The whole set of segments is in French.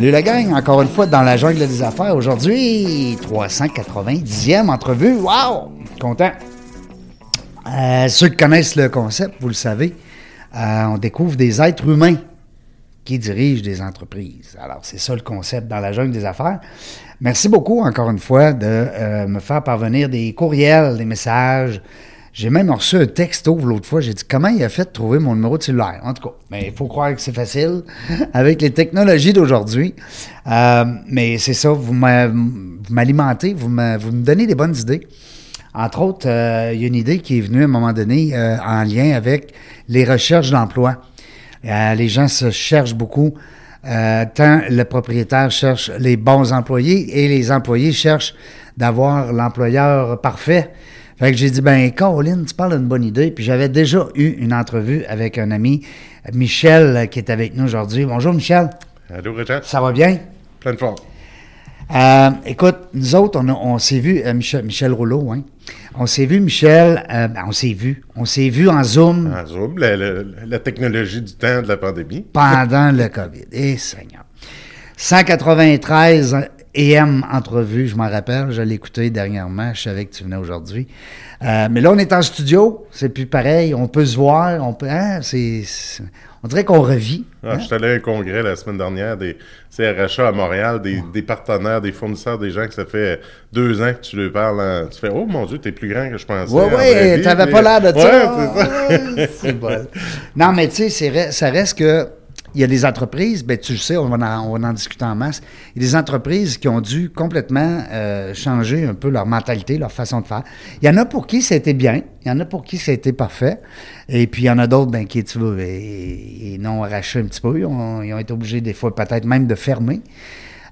Salut la gang, encore une fois dans la jungle des affaires. Aujourd'hui, 390e entrevue. Wow! Content. Euh, ceux qui connaissent le concept, vous le savez, euh, on découvre des êtres humains qui dirigent des entreprises. Alors, c'est ça le concept dans la jungle des affaires. Merci beaucoup, encore une fois, de euh, me faire parvenir des courriels, des messages. J'ai même reçu un texto l'autre fois. J'ai dit comment il a fait de trouver mon numéro de cellulaire? En tout cas, mais il faut croire que c'est facile avec les technologies d'aujourd'hui. Euh, mais c'est ça, vous m'a- vous m'alimentez, vous me, donnez des bonnes idées. Entre autres, euh, il y a une idée qui est venue à un moment donné euh, en lien avec les recherches d'emploi. Les gens se cherchent beaucoup. Tant le propriétaire cherche les bons employés et les employés cherchent d'avoir l'employeur parfait. Fait que j'ai dit, ben, Caroline, tu parles d'une bonne idée. Puis j'avais déjà eu une entrevue avec un ami, Michel, euh, qui est avec nous aujourd'hui. Bonjour, Michel. Allô, Régent? Ça va bien? Plein de forme. Euh, écoute, nous autres, on, on s'est vu, euh, Michel, Michel Rouleau, hein? On s'est vu, Michel, euh, ben, on s'est vu. On s'est vu en Zoom En Zoom, la, la- la technologie du temps de la pandémie. pendant le COVID. Eh, Seigneur. 193 EM entrevue, je m'en rappelle, je l'ai écouté dernièrement, je savais que tu venais aujourd'hui. Euh, mais là, on est en studio, c'est plus pareil, on peut se voir, on peut, hein, c'est, c'est- on dirait qu'on revit. Ah, hein? Je suis allé à un congrès la semaine dernière des CRHA à Montréal, des, des partenaires, des fournisseurs, des gens que ça fait deux ans que tu leur parles. en- Tu fais Oh mon Dieu, t'es plus grand que je pensais. Vraie vie, t'avais pas l'air de ça. Ouais, c'est ça. Ah, c'est bon. Non, mais tu sais, c'est ça reste que. Il y a des entreprises, ben tu sais, on va, en, en discuter en masse. Il y a des entreprises qui ont dû complètement euh, changer un peu leur mentalité, leur façon de faire. Il y en a pour qui c'était bien, il y en a pour qui c'était parfait. Et puis il y en a d'autres ben, qui, tu vois, et, et non arrachés un petit peu. Ils ont, ils été obligés des fois peut-être même de fermer.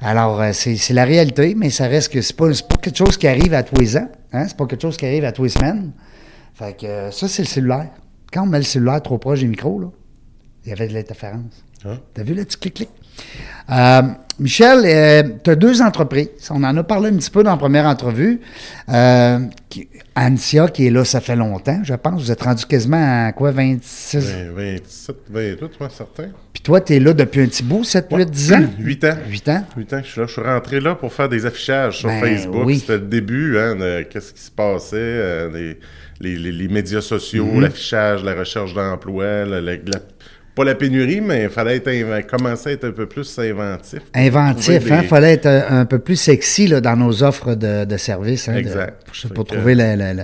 Alors, euh, c'est la réalité, mais ça reste que c'est pas, pas quelque chose qui arrive à tous les ans. Hein? C'est pas quelque chose qui arrive à tous les semaines. Fait que euh, ça, c'est le cellulaire. Quand on met le cellulaire trop proche des micros, là, il y avait de l'interférence. Hein? T'as vu le petit clic-clic? Euh, Michel, tu as deux entreprises. On en a parlé un petit peu dans la première entrevue. Euh, qui- Ansia, qui est là, ça fait longtemps, je pense. Vous êtes rendu quasiment à quoi, 26? Ben, 27, 28, moi, certain. Puis toi, tu es là depuis un petit bout, 7, 8, 10 ans? 8 ans. 8 ans? 8 ans que je suis là. Je suis rentré là pour faire des affichages sur Ben, Facebook. oui. C'était le début, hein, de qu'est-ce qui se passait, euh, les, les- les- les médias sociaux, Mhm. l'affichage, la recherche d'emploi, la- la- la- pas la pénurie, mais il fallait être commencer à être un peu plus inventif. Inventif, Trouver hein? des- fallait être un, un peu plus sexy là, dans nos offres de, de services. Hein, de- Exact. pour, que- trouver le- le-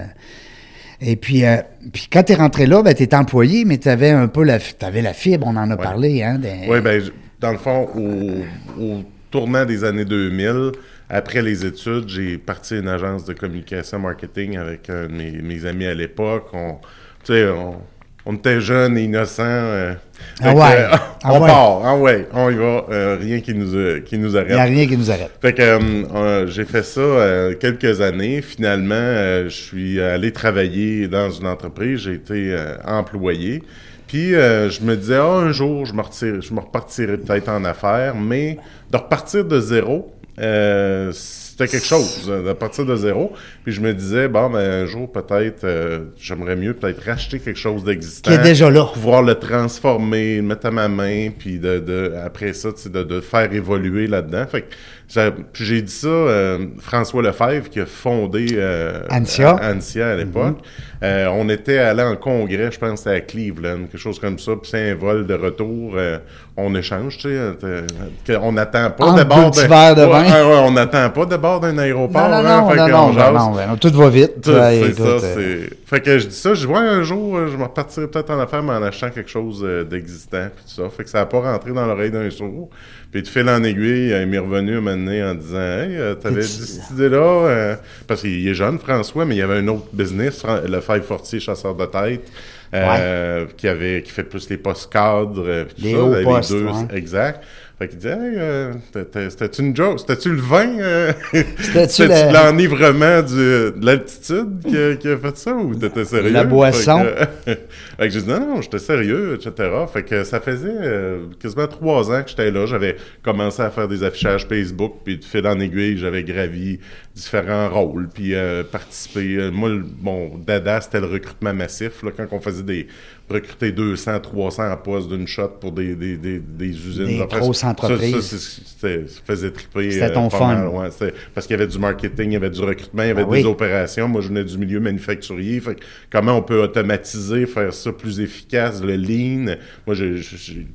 Et puis, euh, puis quand tu es rentré là, ben, tu étais employé, mais tu avais un peu la, t'avais la fibre, on en a parlé. Hein, des- Oui, ben, dans le fond, au, au tournant des années 2000, après les études, j'ai parti à une agence de communication marketing avec de mes, mes amis à l'époque. On, tu sais, on, on était jeunes et innocents. euh, fait ouais. euh, Ah on ouais. part, ah ouais, on y va. euh, rien qui nous, euh, qui nous Il n'y a arrête. rien qui nous arrête. Fait que euh, j'ai fait ça quelques années. Finalement, je suis allé travailler dans une entreprise. J'ai été employé. Puis je me disais, ah, un jour, je me, retire- je me repartirai peut-être en affaires, mais de repartir de zéro, euh, c'était quelque chose, euh, de partir de zéro. Puis je me disais, bon, ben, un jour, peut-être, euh, j'aimerais mieux peut-être racheter quelque chose d'existant. Qui est déjà là. Pouvoir le transformer, le mettre à ma main, puis de, de- après ça, de, de faire évoluer là-dedans. Fait que j'ai dit ça, euh, François Lefebvre, qui a fondé euh, Ansia. Ansia à l'époque. Euh, on était allé en congrès, je pense, à Cleveland, quelque chose comme ça, puis c'est un vol de retour. euh, on échange, tu sais. euh, On n'attend pas d'abord. verres de vin. on n'attend pas d'abord bord d'un aéroport. Non, non, hein, non, fait non, non, jase. non, non, non, tout va vite. Tout, c'est écoute, ça, euh, c'est... Fait que je dis ça, je ouais, un jour, euh, je me repartirai peut-être en affaires, mais en achetant quelque chose euh, d'existant, puis tout ça. Fait que ça n'a pas rentré dans l'oreille d'un sourd. Puis de fil en aiguille, il m'est revenu un moment donné en disant, hey, euh, t'avais dit cette idée-là, euh, parce qu'il est jeune, François, mais il y avait un autre business, le 540 chasseur de tête, euh, qui avait, qui fait plus les postes cadres, puis tout Les ça, hauts les postes, deux, ouais. exact. Fait qu'il disait, hey, euh, c'était-tu une joke? C'était-tu le vin? euh? C'était-tu l'enivrement de l'altitude qui, a- qui a fait ça ou t'étais sérieux? La boisson. Fait que, fait que j'ai dit non, non, j'étais sérieux, etc. Fait que ça faisait euh, quasiment trois ans que j'étais là. J'avais commencé à faire des affichages Facebook, puis de fil en aiguille, j'avais gravi différents rôles, puis euh, participé. Euh, Moi, le- mon dada, c'était le recrutement massif. Là, quand on faisait des recruter 200, 300 en poste d'une shot pour des, des, des, des usines. Des Enfin, grosses entreprises. Ça, faisait triper. C'était ton pas fun. ouais. Parce qu'il y avait du marketing, il y avait du recrutement, il y avait Ah des oui. opérations. Moi, je venais du milieu manufacturier. Fait comment on peut automatiser, faire ça plus efficace, le lean? Moi, j'ai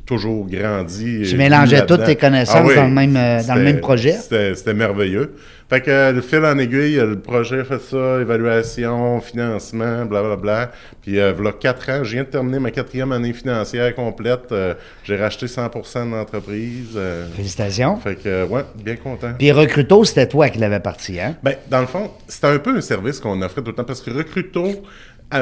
toujours grandi. Tu euh, mélangeais toutes tes connaissances Ah oui. dans le même, euh, dans le même projet? C'était merveilleux. Fait que le fil en aiguille, le projet fait ça, évaluation, financement, blablabla. Puis, euh, voilà quatre ans, je viens de terminer ma quatrième année financière complète. Euh, j'ai racheté 100% de l'entreprise. euh, Félicitations. fait que, euh, ouais, bien content. Puis Recruto, c'était toi qui l'avais parti, hein? Ben, dans le fond, c'était un peu un service qu'on offrait tout le temps parce que Recruto,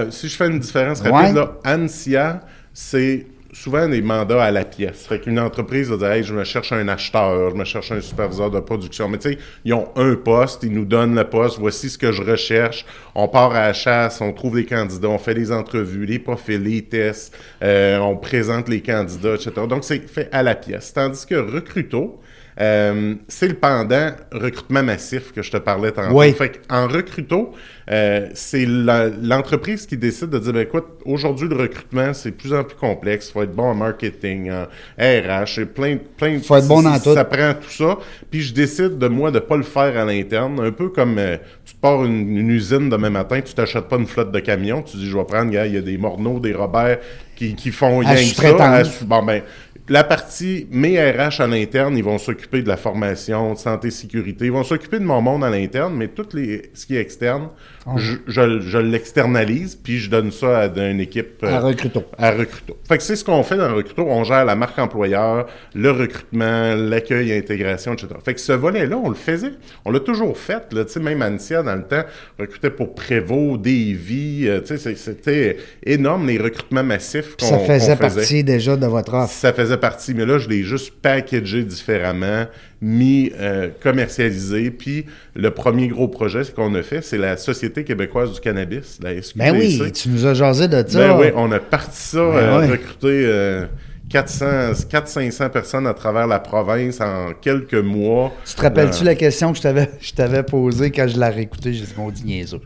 si je fais une différence Ouais. rapide, là, ANSIA, c'est souvent des mandats à la pièce. Fait qu'une entreprise va dire, hey, je me cherche un acheteur, je me cherche un superviseur de production. Mais tu sais, ils ont un poste, ils nous donnent le poste, voici ce que je recherche. On part à la chasse, on trouve des candidats, on fait des entrevues, les profils, les tests, euh, on présente les candidats, etc. Donc, c'est fait à la pièce. Tandis que Recruto, euh, c'est le pendant recrutement massif que je te parlais tantôt. Oui. Fait en recruto, euh, c'est l'entreprise qui décide de dire, ben, écoute, aujourd'hui, le recrutement, c'est de plus en plus complexe. Il faut être bon en marketing, en RH, et plein, plein Faut être bon dans ça tout. prend tout ça. Puis je décide de moi de pas le faire à l'interne. Un peu comme euh, tu pars une, une usine demain matin, tu t'achètes pas une flotte de camions. Tu dis, je vais prendre, gars, il y a des Morneaux, des Robert qui, qui font rien que ça. Bon, ben, la partie, mes RH à l'interne, ils vont s'occuper de la formation, de santé, sécurité. Ils vont s'occuper de mon monde à l'interne, mais tout les, ce qui est externe, Ah. je, je, je l'externalise, puis je donne ça à, une équipe. À euh, Recruto. à Recruto. Fait que c'est ce qu'on fait dans Recruto. On gère la marque employeur, le recrutement, l'accueil, l'intégration, etc. Fait que ce volet-là, on le faisait. On l'a toujours fait. Là. Tu sais, Même Antia, dans le temps, recrutait pour Prévost, Davy. euh, tu sais, c'est- C'était énorme, les recrutements massifs qu'on Ça faisait qu'on faisait. partie déjà de votre offre. Ça faisait partie, mais là, je l'ai juste packagé différemment, mis, euh, commercialisé. Puis le premier gros projet qu'on a fait, c'est la Société québécoise du cannabis, la SQDC. Ben oui, tu nous as jasé de ça. Ben oui, on a parti ça, Ben euh, ouais. recruté euh, 400, 400-500 personnes à travers la province en quelques mois. Tu te rappelles-tu Euh, la question que je t'avais, je t'avais posée quand je l'ai réécoutée? J'ai dit, mon niaiseux.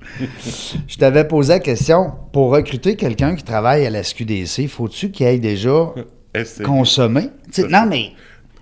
je t'avais posé la question, pour recruter quelqu'un qui travaille à la SQDC, faut-tu qu'il aille déjà Consommer? Non, mais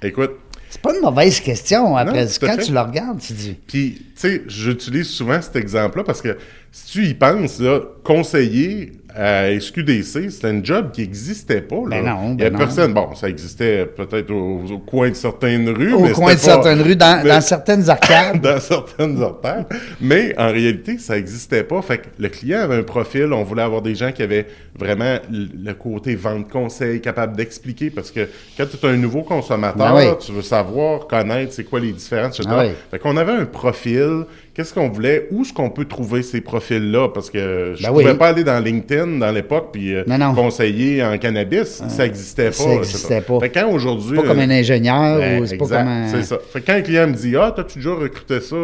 Écoute, c'est pas une mauvaise question. Après, quand fait. tu le regardes, tu dis, Puis, sais, j'utilise souvent cet exemple-là parce que si tu y penses, là, conseiller à SQDC, c'était un job qui n'existait pas. Là. Ben non, Il y a ben personne. Bon, ça existait peut-être au, au coin de certaines rues. au mais coin de pas- certaines rues, dans, mais- dans certaines arcades. dans certaines artères. Mais en réalité, ça n'existait pas. Fait que le client avait un profil. On voulait avoir des gens qui avaient vraiment le côté vente conseil, capable d'expliquer. Parce que quand tu es un nouveau consommateur, Ben oui. tu veux savoir, connaître c'est quoi les différences, etc. Ah oui. Fait qu'on avait un profil. will Qu'est-ce qu'on voulait? Où est-ce qu'on peut trouver ces profils-là? Parce que je Ben pouvais oui. pas aller dans LinkedIn dans l'époque puis euh, conseiller en cannabis. ça n'existait pas. ça etc. existait pas. Fait quand aujourd'hui... pas comme euh, un ingénieur ben, ou c'est pas comme un. C'est ça. Fait quand un client me dit Ah, t'as-tu déjà recruté ça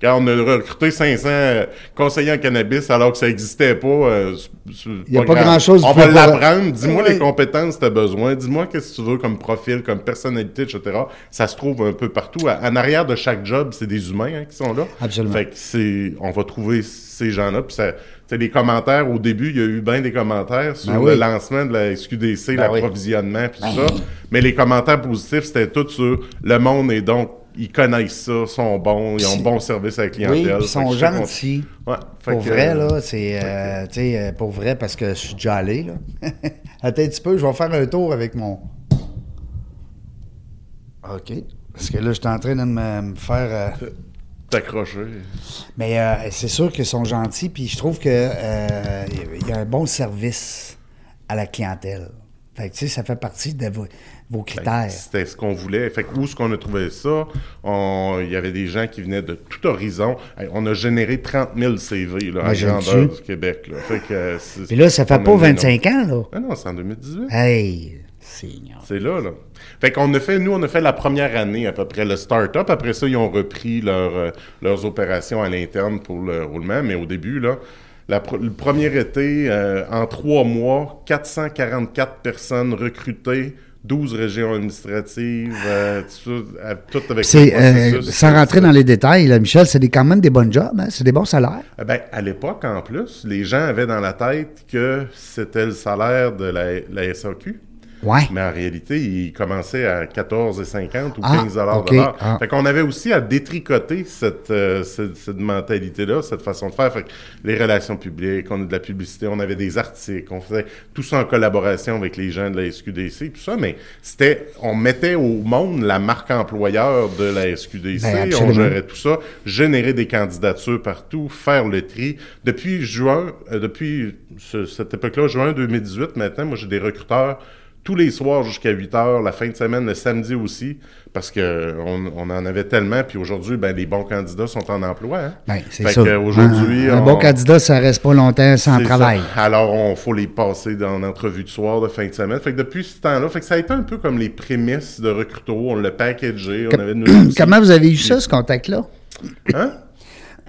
Quand on a recruté 500 euh, conseillers en cannabis alors que ça n'existait pas, euh, Il y a pas grand-chose On que va l'apprendre. Dis-moi les compétences que tu as besoin. Dis-moi qu'est-ce que tu veux comme profil, comme personnalité, etc. Ça se trouve un peu partout. En arrière de chaque job, c'est des humains hein, qui sont là. Absolument. Fait que c'est, on va trouver ces gens-là. Puis ça, tu sais, les commentaires, au début, il y a eu bien des commentaires sur Ben le lancement de la SQDC, Ben l'approvisionnement, puis tout ça. Mais les commentaires positifs, c'était tout sur le monde et donc, ils connaissent ça, sont bons, ils ont bon service à la clientèle. ils sont gentils. Ouais, Pour que, vrai, euh, là, c'est. euh, tu sais, euh, pour vrai, parce que je suis déjà allé, là. Attends un petit peu, je vais faire un tour avec mon. OK. Parce que là, je suis en train de me, me faire. euh, t'accrocher. Mais euh, c'est sûr qu'ils sont gentils, puis je trouve que euh, il y a un bon service à la clientèle. Fait que, tu sais, ça fait partie de vos, vos critères. C'était ce qu'on voulait. Fait que où est-ce qu'on a trouvé ça? Il y avait des gens qui venaient de tout horizon. Hey, on a généré 30 000 CV là, à grandeur du Québec. Là. Fait que, euh, Puis là, ça fait pas mis un 25 ans, là. Ah non, c'est en 2018. Hey. C'est là, là. Fait qu'on a fait, nous, on a fait la première année à peu près le start-up. Après ça, ils ont repris leur, euh, leurs opérations à l'interne pour le roulement. Mais au début, là, la pr- le premier été, euh, en trois mois, 444 personnes recrutées, 12 régions administratives, euh, tout, à- tout avec C'est, euh, sans rentrer dans les détails, là, Michel, c'est quand même des bons jobs, hein? c'est des bons salaires. Eh Ben, à l'époque, en plus, les gens avaient dans la tête que c'était le salaire de la, la SAQ. Ouais. Mais en réalité, il commençait à 14,50 ou Ah, 15 dollars ok, de l'heure. ah. Fait qu'on avait aussi à détricoter cette, euh, cette, cette mentalité-là, cette façon de faire. Fait que les relations publiques, on a de la publicité, on avait des articles, on faisait tout ça en collaboration avec les gens de la SQDC, tout ça, mais c'était, on mettait au monde la marque employeur de la SQDC, Ben, on gérait tout ça, générer des candidatures partout, faire le tri. Depuis juin, euh, depuis ce- cette époque-là, juin 2018, maintenant, moi j'ai des recruteurs tous les soirs jusqu'à 8 heures, la fin de semaine, le samedi aussi, parce que on, on en avait tellement, puis aujourd'hui, ben, les bons candidats sont en emploi. Hein? Ben, c'est ça. aujourd'hui, un, un on- bon candidat, ça reste pas longtemps sans travail. ça. Alors, on faut les passer dans l'entrevue de soir, de fin de semaine. Fait que depuis ce temps-là, fait que ça a été un peu comme les prémices de Recruto. On l'a packagé, on avait nos Comment vous avez eu ça, ce contact-là? Hein?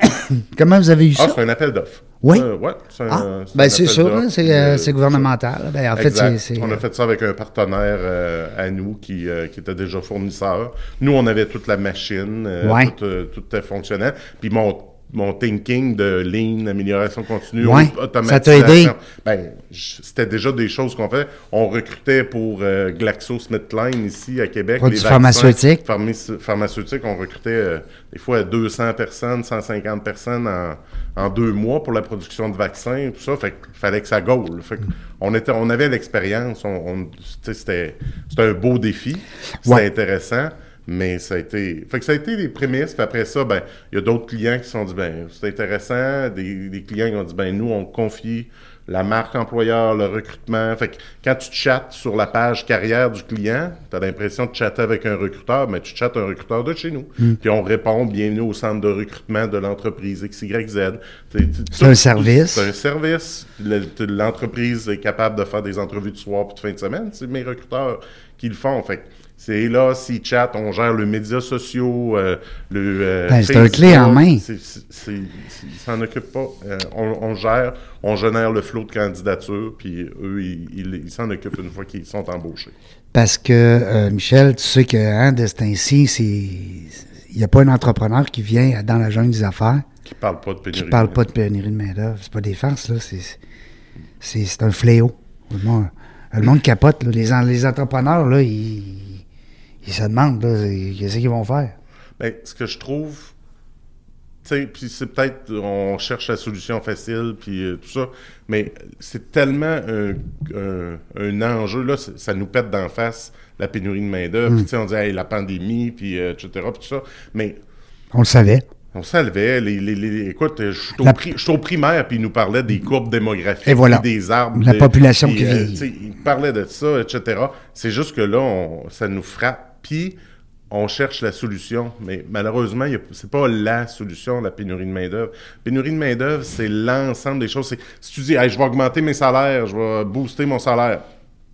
Comment vous avez eu Ah, ça? c'est un appel d'offres. Oui? Euh, ouais, c'est Ah, ben c'est puis, euh, euh, c'est gouvernemental. Ben, en fait, Exact. c'est. c'est- On a fait ça avec un partenaire euh, à nous qui, qui était déjà fournisseur. Nous, on avait toute la machine, Ouais. tout, tout était fonctionnant. Puis mon, mon thinking de lean, amélioration continue, Ouais. automatisation. Ça t'a aidé? Ben, c'était déjà des choses qu'on fait. On recrutait pour euh, GlaxoSmithKline ici à Québec. Produits pharmaceutiques. pharmace- pharmaceutiques. On recrutait euh, des fois 200 personnes, 150 personnes en, en deux mois pour la production de vaccins, tout ça. Fait qu'il fallait que ça gaule. Fait que on, était, on avait l'expérience. On, on- c'était, c'était un beau défi. C'était Ouais. intéressant. Mais ça a été. Fait que ça a été les prémices. Puis après ça, ben, il y a d'autres clients qui se sont dit, ben, c'est intéressant. Des, des clients qui ont dit, ben, nous, on confie la marque employeur, le recrutement. Fait que quand tu chattes sur la page carrière du client, tu as l'impression de chatter avec un recruteur, mais tu chattes un recruteur de chez nous. Puis on répond bienvenue au centre de recrutement de l'entreprise XYZ. C'est un service. C'est un service. L'entreprise est capable de faire des entrevues de soir puis de fin de semaine. C'est mes recruteurs qui le font. Fait que c'est là, s'ils chattent, on gère le médias sociaux, euh, le. euh, Ben, c'est un clé en main. Ils s'en occupent pas. Euh, on, on gère, on génère le flot de candidatures, puis eux, ils s'en occupent une fois qu'ils sont embauchés. Parce que, euh, Michel, tu sais que hein, de ce temps-ci, c'est. Il n'y a pas un entrepreneur qui vient dans la jungle des affaires Qui parlent pas de pénurie. qui ne parle pas de pénurie de main-d'œuvre. C'est pas des farces, là. C'est, un fléau. Le monde, le monde capote, là. Les, les entrepreneurs, là, ils, ils se demandent, qu'est-ce qu'ils vont faire? Ben, ce que je trouve, tu sais, puis c'est peut-être, on cherche la solution facile, puis euh, tout ça, mais c'est tellement un, un- un enjeu, là, ça nous pète d'en face la pénurie de main-d'œuvre, sais, on dit, hey, la pandémie, puis euh, etc., puis tout ça, mais On le savait. on salvait, les, les, les- écoute, je suis au, La- pri- au primaire, puis il nous parlait des courbes démographiques, Et voilà. des arbres. La population puis, qui euh, vieillit. tu sais, il parlait de ça, etc. C'est juste que là, on- ça nous frappe, puis on cherche la solution, mais malheureusement, c'est pas la solution, la pénurie de main-d'œuvre. Pénurie de main-d'œuvre, c'est l'ensemble des choses. Si tu dis, je vais augmenter mes salaires, je vais booster mon salaire,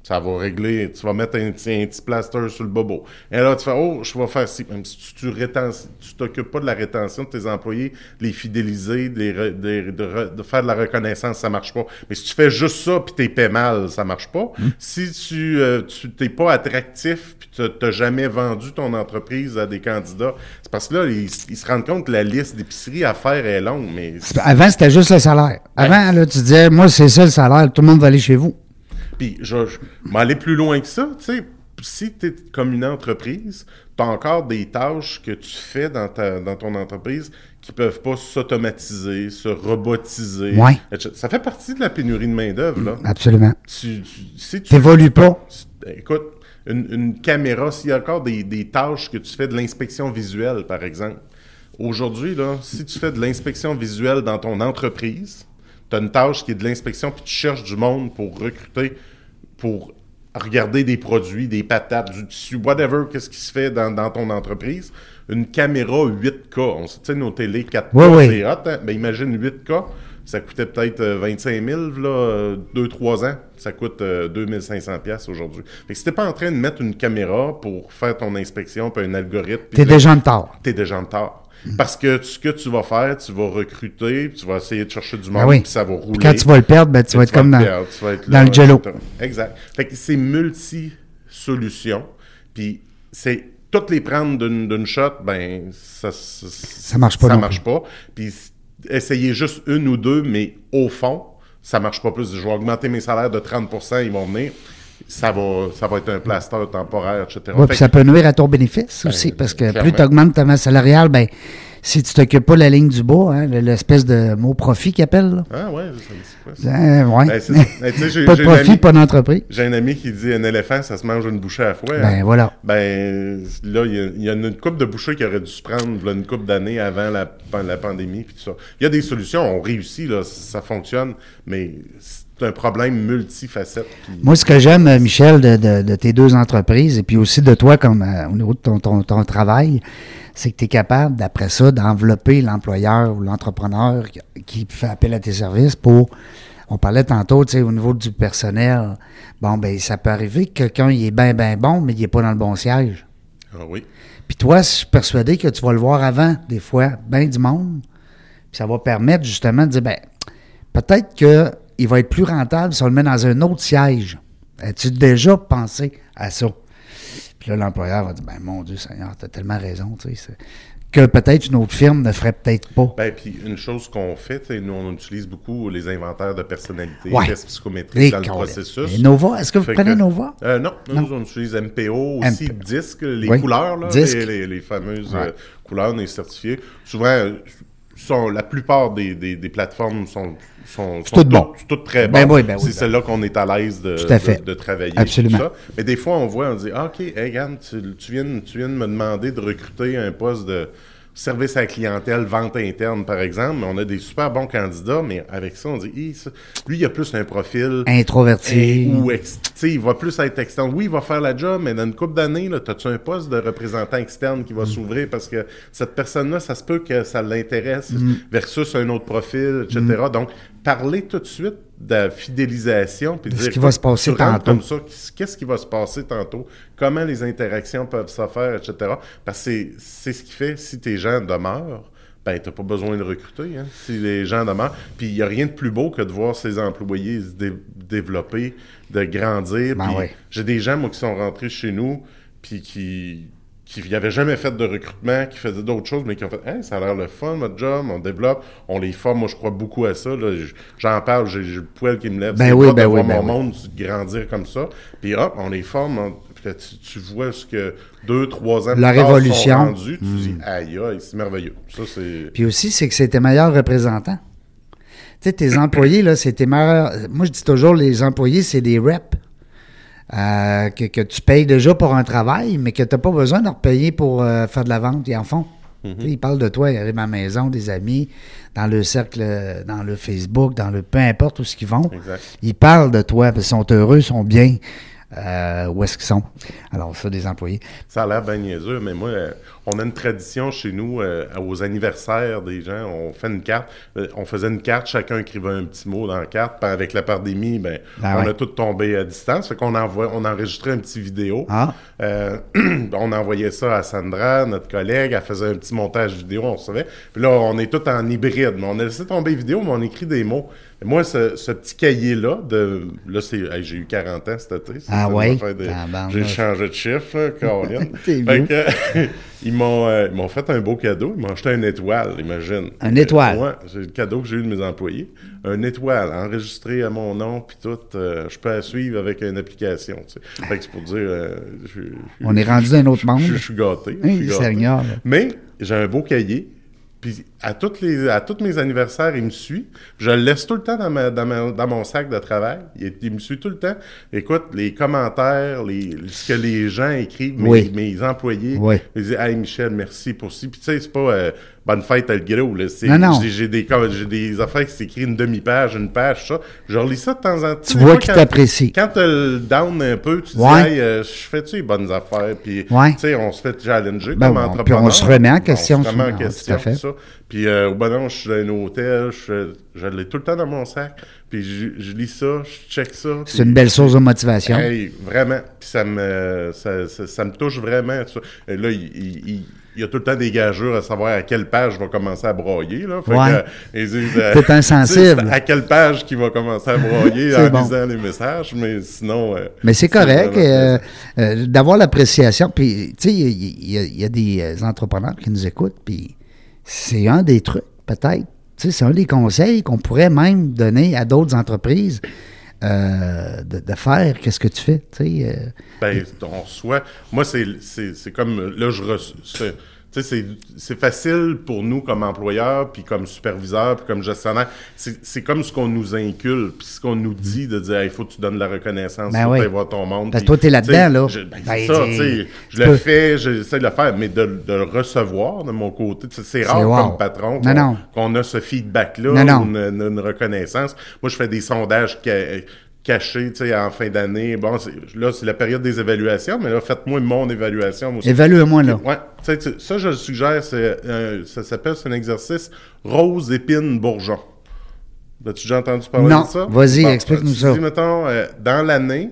ça va régler, tu vas mettre un, petit- un petit plaster sur le bobo. Et là, tu fais, oh, je vais faire ci. Même si tu, tu, t'occupes pas de la rétention de tes employés, de les fidéliser, de, les re- de- de re- de faire de la reconnaissance, ça marche pas. Mais si tu fais juste ça puis t'es paies mal, ça marche pas. Si tu, euh, tu t'es pas attractif puis tu t'as jamais vendu ton entreprise à des candidats, c'est parce que là, ils, ils se rendent compte que la liste d'épicerie à faire est longue, mais Avant, c'était juste le salaire. Avant, là, tu disais, moi, c'est ça le salaire, tout le monde va aller chez vous. Puis, je, je vais aller plus loin que ça. Tu sais, si tu es comme une entreprise, tu as encore des tâches que tu fais dans, ta, dans ton entreprise qui peuvent pas s'automatiser, se robotiser. Ouais. Ça fait partie de la pénurie de main-d'œuvre. là. Absolument. Tu, tu- si tu T'évolues pas. Écoute, une, une caméra, s'il y a encore des, des tâches que tu fais de l'inspection visuelle, par exemple, Aujourd'hui, là, si tu fais de l'inspection visuelle dans ton entreprise, tu as une tâche qui est de l'inspection, puis tu cherches du monde pour recruter, pour regarder des produits, des patates, du tissu, whatever, qu'est-ce qui se fait dans, dans ton entreprise. Une caméra 8K, on sait, tu sais, nos télé 4K, Oui, oui. c'est hot, hein? Ben, imagine 8K, ça coûtait peut-être euh, 25 000, là, 2-3 ans. Ça coûte euh, 2500 pièces aujourd'hui. Fait que si t'es pas en train de mettre une caméra pour faire ton inspection, puis un algorithme... T'es déjà en retard. t'es déjà en retard. Parce que ce que tu vas faire, tu vas recruter, puis tu vas essayer de chercher du monde, Ah oui. puis ça va rouler. Puis quand tu vas le perdre, ben, tu vas être comme dans, perdre, tu vas être dans là, le jello. Exact. Fait que c'est multi-solutions, puis c'est toutes les prendre d'une shot, ben ça ça, marche pas Ça marche pas. Puis essayer juste une ou deux, mais au fond, ça marche pas plus. Je vais augmenter mes salaires de 30% ils vont venir. Ça va, ça va être un plaster temporaire, etc. Ouais, Fait puis ça peut nuire à ton bénéfice aussi, parce que clairement. plus tu augmentes ta masse salariale, ben, si tu t'occupes pas de la ligne du bas, hein, l'espèce de mot profit qu'ils appellent, là. Ah ouais, ça ça? Hein, ouais. Ben, c'est ça. Ben, tu sais, j'ai- pas de profit, ami- pas d'entreprise. J'ai un ami qui dit un éléphant, ça se mange une bouchée à la fois. Ben hein. voilà. Ben là, il y a- il y, a une coupe de bouchées qui aurait dû se prendre là, une coupe d'années avant la, la pandémie puis tout ça. Il y a des solutions, on réussit, là, ça fonctionne, mais c'est un problème multifacette. puis- Moi, ce que j'aime, euh, Michel, de, de- de tes deux entreprises, et puis aussi de toi comme euh, au niveau de ton, ton- ton travail, c'est que tu es capable, d'après ça, d'envelopper l'employeur ou l'entrepreneur qui, fait appel à tes services pour. On parlait tantôt, tu sais, au niveau du personnel. Bon, ben, ça peut arriver que quelqu'un, il est bien, bien bon, mais il n'est pas dans le bon siège. Ah oui. Puis toi, je suis persuadé que tu vas le voir avant, des fois, bien du monde. Puis ça va permettre justement de dire, ben, peut-être qu'il va être plus rentable si on le met dans un autre siège. As-tu déjà pensé à ça? Puis là, l'employeur va dire, ben, mon Dieu Seigneur, t'as tellement raison, tu sais. Que peut-être une autre firme ne ferait peut-être pas. Ben, puis une chose qu'on fait, nous, on utilise beaucoup les inventaires de personnalité, Ouais. tests psychométriques Les dans le processus. Et Nova, est-ce que vous Fait prenez que- Nova? Euh, non, nous, Non. on utilise MPO aussi, MP. disque, les Oui. couleurs, là, les, les- les fameuses Ouais. euh, couleurs, on est certifiés. Souvent, euh, sont, la plupart des, des- des plateformes sont, sont, sont bon. toutes, toutes très Ben bonnes. oui, ben oui, C'est ben celle-là qu'on est à l'aise de, de, de travailler. Absolument. tout ça. Mais des fois, on voit, on dit, ah, OK, hey, regarde, tu, tu viens, tu viens de me demander de recruter un poste de service à la clientèle, vente interne, par exemple, mais on a des super bons candidats, mais avec ça, on dit, ça- lui, il a plus un profil Introverti. ou ex- tu sais, il va plus être externe. Oui, il va faire la job, mais dans une couple d'années, as-tu un poste de représentant externe qui va s'ouvrir? Parce que cette personne-là, ça se peut que ça l'intéresse versus un autre profil, etc. Donc, parler tout de suite de la fidélisation. Puis De ce dire, qui va se passer tantôt. Comme ça, qu'est-ce qui va se passer tantôt? Comment les interactions peuvent se faire, etc. Parce que c'est- ce qui fait, si tes gens demeurent, ben, tu n'as pas besoin de recruter. Hein, si les gens demeurent. Puis il n'y a rien de plus beau que de voir ses employés se dé- développer, de grandir. Ben oui. J'ai des gens, moi, qui sont rentrés chez nous, puis qui qui n'avaient jamais fait de recrutement, qui faisaient d'autres choses, mais qui ont fait Hey, ça a l'air le fun, notre job, on développe, on les forme. Moi, je crois beaucoup à ça. J'en parle, j'ai le poil qui me lève. Ben oui, pas ben de oui, voir ben mon oui. monde grandir comme ça. Puis hop, on les forme. on- puis là, tu, tu vois ce que deux, trois ans La plus tard sont révolution. Hmm. rendus, tu dis aïe, aïe, c'est merveilleux. Ça, c'est. Puis aussi, c'est que c'est tes meilleurs représentants. Tu sais, tes employés, là, c'est tes meilleurs. Moi, je dis toujours, les employés, c'est des reps. Euh, que, que tu payes déjà pour un travail, mais que tu n'as pas besoin de leur payer pour euh, faire de la vente. Ils en font. Sais, Ils parlent de toi, ils arrivent à la maison, des amis, dans le cercle, dans le Facebook, dans le peu importe où ce qu'ils vont. Exact. Ils parlent de toi, parce qu'ils sont heureux, ils sont bien. Euh, où est-ce qu'ils sont? Alors, ça, des employés. Ça a l'air bien niaiseux, mais moi, euh, on a une tradition chez nous, euh, aux anniversaires des gens, on fait une carte. Euh, on faisait une carte, chacun écrivait un petit mot dans la carte. Puis avec la pandémie, ben, Ah on ouais. a tout tombé à distance. Fait qu'on envoie, on enregistrait un petit vidéo. Ah. Euh, on envoyait ça à Sandra, notre collègue. Elle faisait un petit montage vidéo, on recevait. Puis là, on est tout en hybride. Mais on a laissé tomber vidéo, mais on écrit des mots. Et moi, ce, ce petit cahier-là, de là, c'est. hey, j'ai eu 40 ans cet été. Ah ouais? des- Tabarnouche. J'ai changé de chiffre, là, Caroline. Fait que, ils m'ont euh, ils m'ont fait un beau cadeau. Ils m'ont acheté une étoile, imagine. Un étoile? Euh, ouais, c'est le cadeau que j'ai eu de mes employés. Un étoile, enregistré à mon nom, puis tout. euh, je peux la suivre avec une application. Tu sais. Fait que c'est pour dire. je- On est rendu dans un autre monde. Je, suis gâté. Seigneur, là. Mais j'ai un beau cahier. Puis à, toutes les, à tous mes anniversaires, il me suit. Je le laisse tout le temps dans, ma- dans, ma- dans mon sac de travail. Il, il me suit tout le temps. Écoute, les commentaires, les, ce que les gens écrivent, mes, Oui. mes employés. Oui. Ils disent Hey Michel, merci pour ci. Puis tu sais, c'est pas. euh, bonne fête à le gros. J'ai, des, j'ai des affaires qui s'écrivent une demi-page, une page, ça. Je relis ça de temps en temps. Tu vois qu'il quand- t'apprécie. Quand tu le down un peu, tu Ouais. dis, hey, euh, je fais-tu les bonnes affaires? Puis, Ouais. tu sais, on se fait challenger Ben comme bon, entrepreneur. puis on se remet en question On se remet en tout à question, fait. ça. Puis, euh, au bon non, je suis dans un hôtel, je, je l'ai tout le temps dans mon sac. Puis, je, je lis ça, je check ça. C'est une belle source de motivation. Hey, vraiment. Puis ça me, ça, ça, ça me touche vraiment. là, il, il- il- il y a tout le temps des gageurs à savoir à quelle page je vais commencer à broyer. Là. Fait Ouais. que, euh, ils disent, euh, insensible. À quelle page qu'il va commencer à broyer en bon. lisant les messages, mais sinon... euh, Mais c'est correct euh, d'avoir l'appréciation. Puis, tu sais, il y, il y a- il y a des entrepreneurs qui nous écoutent, puis c'est un des trucs, peut-être. Tu sais, c'est un des conseils qu'on pourrait même donner à d'autres entreprises euh, de, faire. Qu'est-ce que tu fais, euh, Ben, on reçoit. Moi, c'est comme. Là, je reçois. C'est- Tu sais, c'est, c'est facile pour nous comme employeurs, puis comme superviseurs, puis comme gestionnaire. C'est, comme ce qu'on nous incule, puis ce qu'on nous dit de dire, il faut que tu donnes de la reconnaissance, Ben oui. voir ton monde. Parce que toi, t'es là-dedans, là. je- ben, Ben, c'est ça, t'es- tu sais. Je le peux- fais, j'essaie de le faire, mais de, de le recevoir de mon côté, c'est rare wow. comme patron qu'on, a ce feedback-là, une, une reconnaissance. Moi, je fais des sondages ca- cachés, tu sais, en fin d'année. Bon, là, c'est la période des évaluations, mais là, faites-moi mon évaluation. Évalue-moi, là. Ouais, ça, je le suggère, c'est, euh, ça s'appelle, un exercice rose, épine, bourgeon. As-tu déjà entendu parler Non. de ça? Vas-y, explique-nous tu ça. Dis, mettons, euh, dans l'année,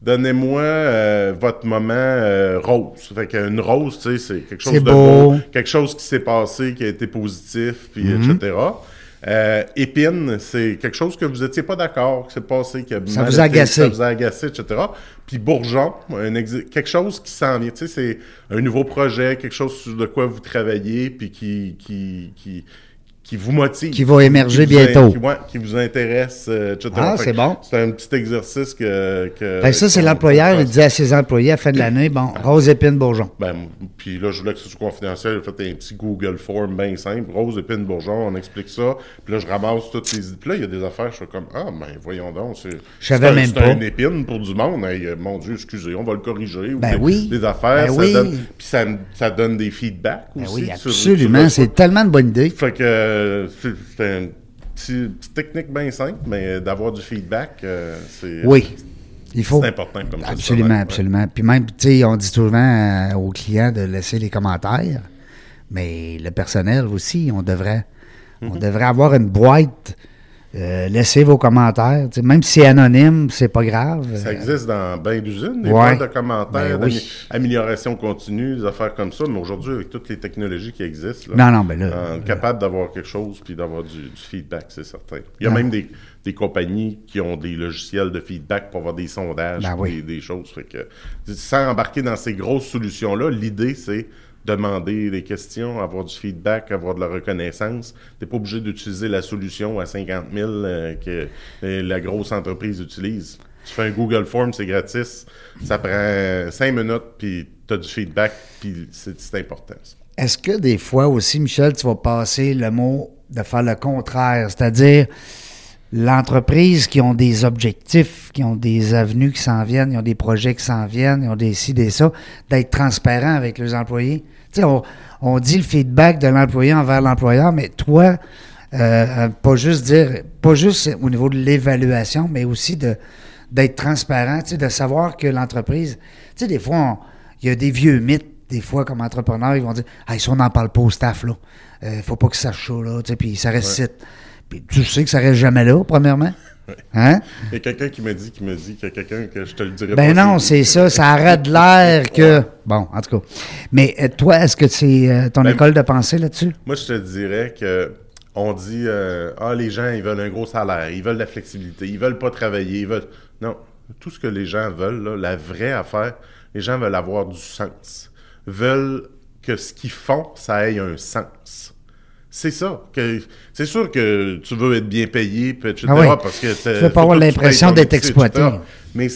donnez-moi euh, votre moment euh, rose. Fait qu'une rose, tu sais, c'est quelque chose de beau. beau, quelque chose qui s'est passé, qui a été positif, puis Mhm. etc. Euh, épine, c'est quelque chose que vous n'étiez pas d'accord, qui s'est passé, qui a Ça vous a agacé. Ça vous a agacé, etc. Puis bourgeon, un quelque chose qui s'en vient. Tu sais, c'est un nouveau projet, quelque chose sur de quoi vous travaillez, puis qui, qui, qui, qui vous motive. Qui va émerger in- bientôt. Qui, ouais, qui vous intéresse, euh, etc. Ah, c'est bon. C'est un petit exercice que... que Fait que ça, c'est l'employeur, il dit à ses employés à la fin de l'année, bon, rose, épine, bourgeon. ben, puis là, je voulais que ce soit confidentiel. J'ai fait un petit Google Form bien simple. Rose, épine, bourgeon, on explique ça. Puis là, je ramasse toutes les... Puis là, il y a des affaires, je suis comme, ah, ben, voyons donc. C'est, Je savais c'est même c'est pas. une épine pour du monde. Hey, euh, mon Dieu, excusez, on va le corriger. Ou Ben des, oui. Des affaires, Ben ça oui. donne... Puis ça, ça donne des feedbacks Ben aussi. oui, absolument. C'est tellement de bonne idée. Fait que euh, c'est, une petite, technique bien simple, mais d'avoir du feedback, euh, c'est... Oui. Il faut. C'est important comme ça. Absolument, absolument. Puis même, tu sais, on dit souvent euh, aux clients de laisser les commentaires, mais le personnel aussi, on devrait, Mhm. on devrait avoir une boîte. Euh, laissez vos commentaires. Même si c'est anonyme, c'est pas grave. Ça existe dans bien d'usines, des Ouais. de commentaires, Ben oui. amélioration continue, des affaires comme ça. Mais aujourd'hui, avec toutes les technologies qui existent, là, Non, non, ben là. euh, capable d'avoir quelque chose puis d'avoir du, du feedback, c'est certain. Il y a Non. même des, des compagnies qui ont des logiciels de feedback pour avoir des sondages, Ben oui. des, des choses. Fait que, sans embarquer dans ces grosses solutions-là, l'idée, c'est demander des questions, avoir du feedback, avoir de la reconnaissance. Tu n'es pas obligé d'utiliser la solution à 50 000 euh, que euh, la grosse entreprise utilise. Tu fais un Google Form, c'est gratis. Ça prend 5 minutes, puis tu as du feedback, puis c'est c'est important. Est-ce que des fois aussi, Michel, tu vas passer le mot de faire le contraire, c'est-à-dire l'entreprise qui ont des objectifs, qui ont des avenues qui s'en viennent, ils ont des projets qui s'en viennent, ils ont des ci, des ça, d'être transparent avec leurs employés. Tu sais, on, on dit le feedback de l'employé envers l'employeur, mais toi, euh, euh, pas juste dire, pas juste au niveau de l'évaluation, mais aussi de d'être transparent, tu sais, de savoir que l'entreprise, tu sais, des fois, il y a des vieux mythes, des fois, comme entrepreneurs, ils vont dire, ah, si on n'en parle pas au staff, là, euh, faut pas que ça sache ça, là, tu sais, puis ça reste. Puis tu sais que ça reste jamais là, premièrement? Hein? Il y a quelqu'un qui me dit, qui me dit qu'il y a quelqu'un que je te le dirai Ben pas. non, c'est ça, ça arrête l'air que. Bon, en tout cas. Mais euh, toi, est-ce que c'est euh, ton Ben, école de pensée là-dessus? Moi, je te dirais que on dit euh, ah les gens ils veulent un gros salaire, ils veulent de la flexibilité, ils veulent pas travailler, ils veulent non tout ce que les gens veulent là, la vraie affaire, les gens veulent avoir du sens, veulent que ce qu'ils font ça ait un sens. C'est ça. que C'est sûr que tu veux être bien payé, etc. Ah oui. Parce que Tu veux pas avoir l'impression d'être exploité. etc. Mais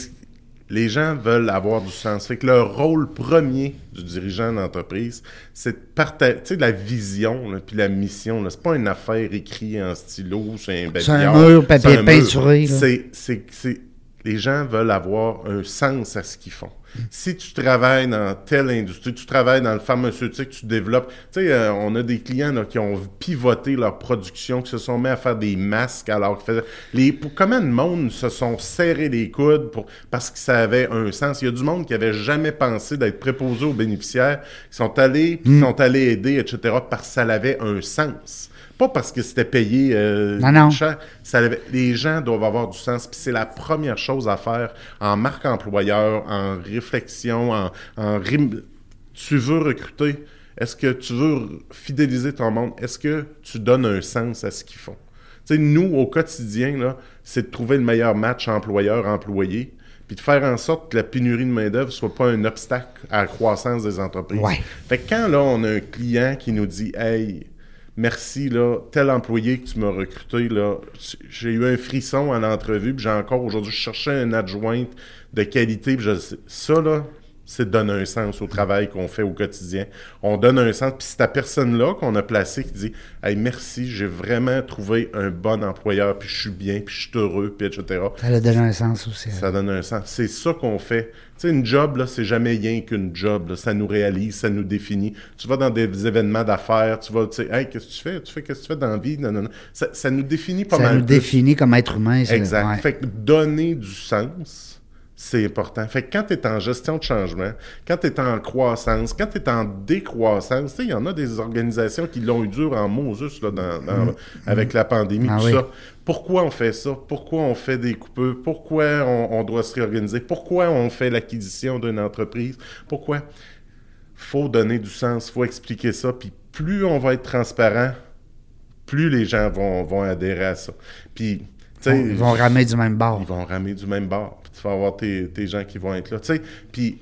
les gens veulent avoir du sens. Fait que le rôle premier du dirigeant d'entreprise, c'est de partager, la vision, là, puis la mission. là. C'est pas une affaire écrite en stylo, c'est un C'est un mur, papier peinturé, là. C'est, c'est, c'est- les gens veulent avoir un sens à ce qu'ils font. Si tu travailles dans telle industrie, tu travailles dans le pharmaceutique, tu développes. Tu sais, euh, on a des clients là, qui ont pivoté leur production, qui se sont mis à faire des masques alors qu'ils faisaient. Les, pour, comment de monde se sont serrés les coudes pour, parce que ça avait un sens? Il y a du monde qui avait jamais pensé d'être préposé aux bénéficiaires, qui sont allés, qui sont allés aider, etc., parce que ça avait un sens. Pas parce que c'était payé euh, Non, non. cher. Ça avait- les gens doivent avoir du sens. Puis c'est la première chose à faire en marque employeur, en réflexion, en, Tu veux recruter. Est-ce que tu veux fidéliser ton monde? Est-ce que tu donnes un sens à ce qu'ils font? Tu sais, nous, au quotidien, c'est de trouver le meilleur match employeur-employé, puis de faire en sorte que la pénurie de main-d'œuvre soit pas un obstacle à la croissance des entreprises. Ouais. Fait que quand là, on a un client qui nous dit Hey, merci, là, tel employé que tu m'as recruté, là, j'ai eu un frisson à l'entrevue, puis j'ai encore aujourd'hui, je cherchais une adjointe de qualité, je ça, là, c'est de donner un sens au travail qu'on fait au quotidien. On donne un sens, puis c'est ta personne-là qu'on a placée qui dit Hey, merci, j'ai vraiment trouvé un bon employeur, puis je suis bien, puis je suis heureux, puis etc. Ça a donné un sens aussi. Ça donne un sens. C'est ça qu'on fait. Tu sais, une job, là, c'est jamais rien qu'une job. là. Ça nous réalise, ça nous définit. Tu vas dans des événements d'affaires, tu vas, tu sais, hey, qu'est-ce que tu fais? Tu fais qu'est-ce que tu fais dans la vie? Non, non, non. Ça, ça nous définit pas Ça mal. nous plus. définit comme être humain. Exact. ouais. Fait que donner du sens, c'est important. Fait que quand tu es en gestion de changement, quand tu es en croissance, quand tu es en décroissance, tu sais, il y en a des organisations qui l'ont eu dur en Moses là, dans- dans- avec la pandémie, Ah tout oui. ça. Pourquoi on fait ça? Pourquoi on fait des coupeux? Pourquoi on, on doit se réorganiser? Pourquoi on fait l'acquisition d'une entreprise? Pourquoi? faut donner du sens, faut expliquer ça. Puis plus on va être transparent, plus les gens vont, vont adhérer à ça. Puis, Ils vont ramer du même bord. ils vont ramer du même bord. Puis tu vas avoir tes, tes gens qui vont être là. Puis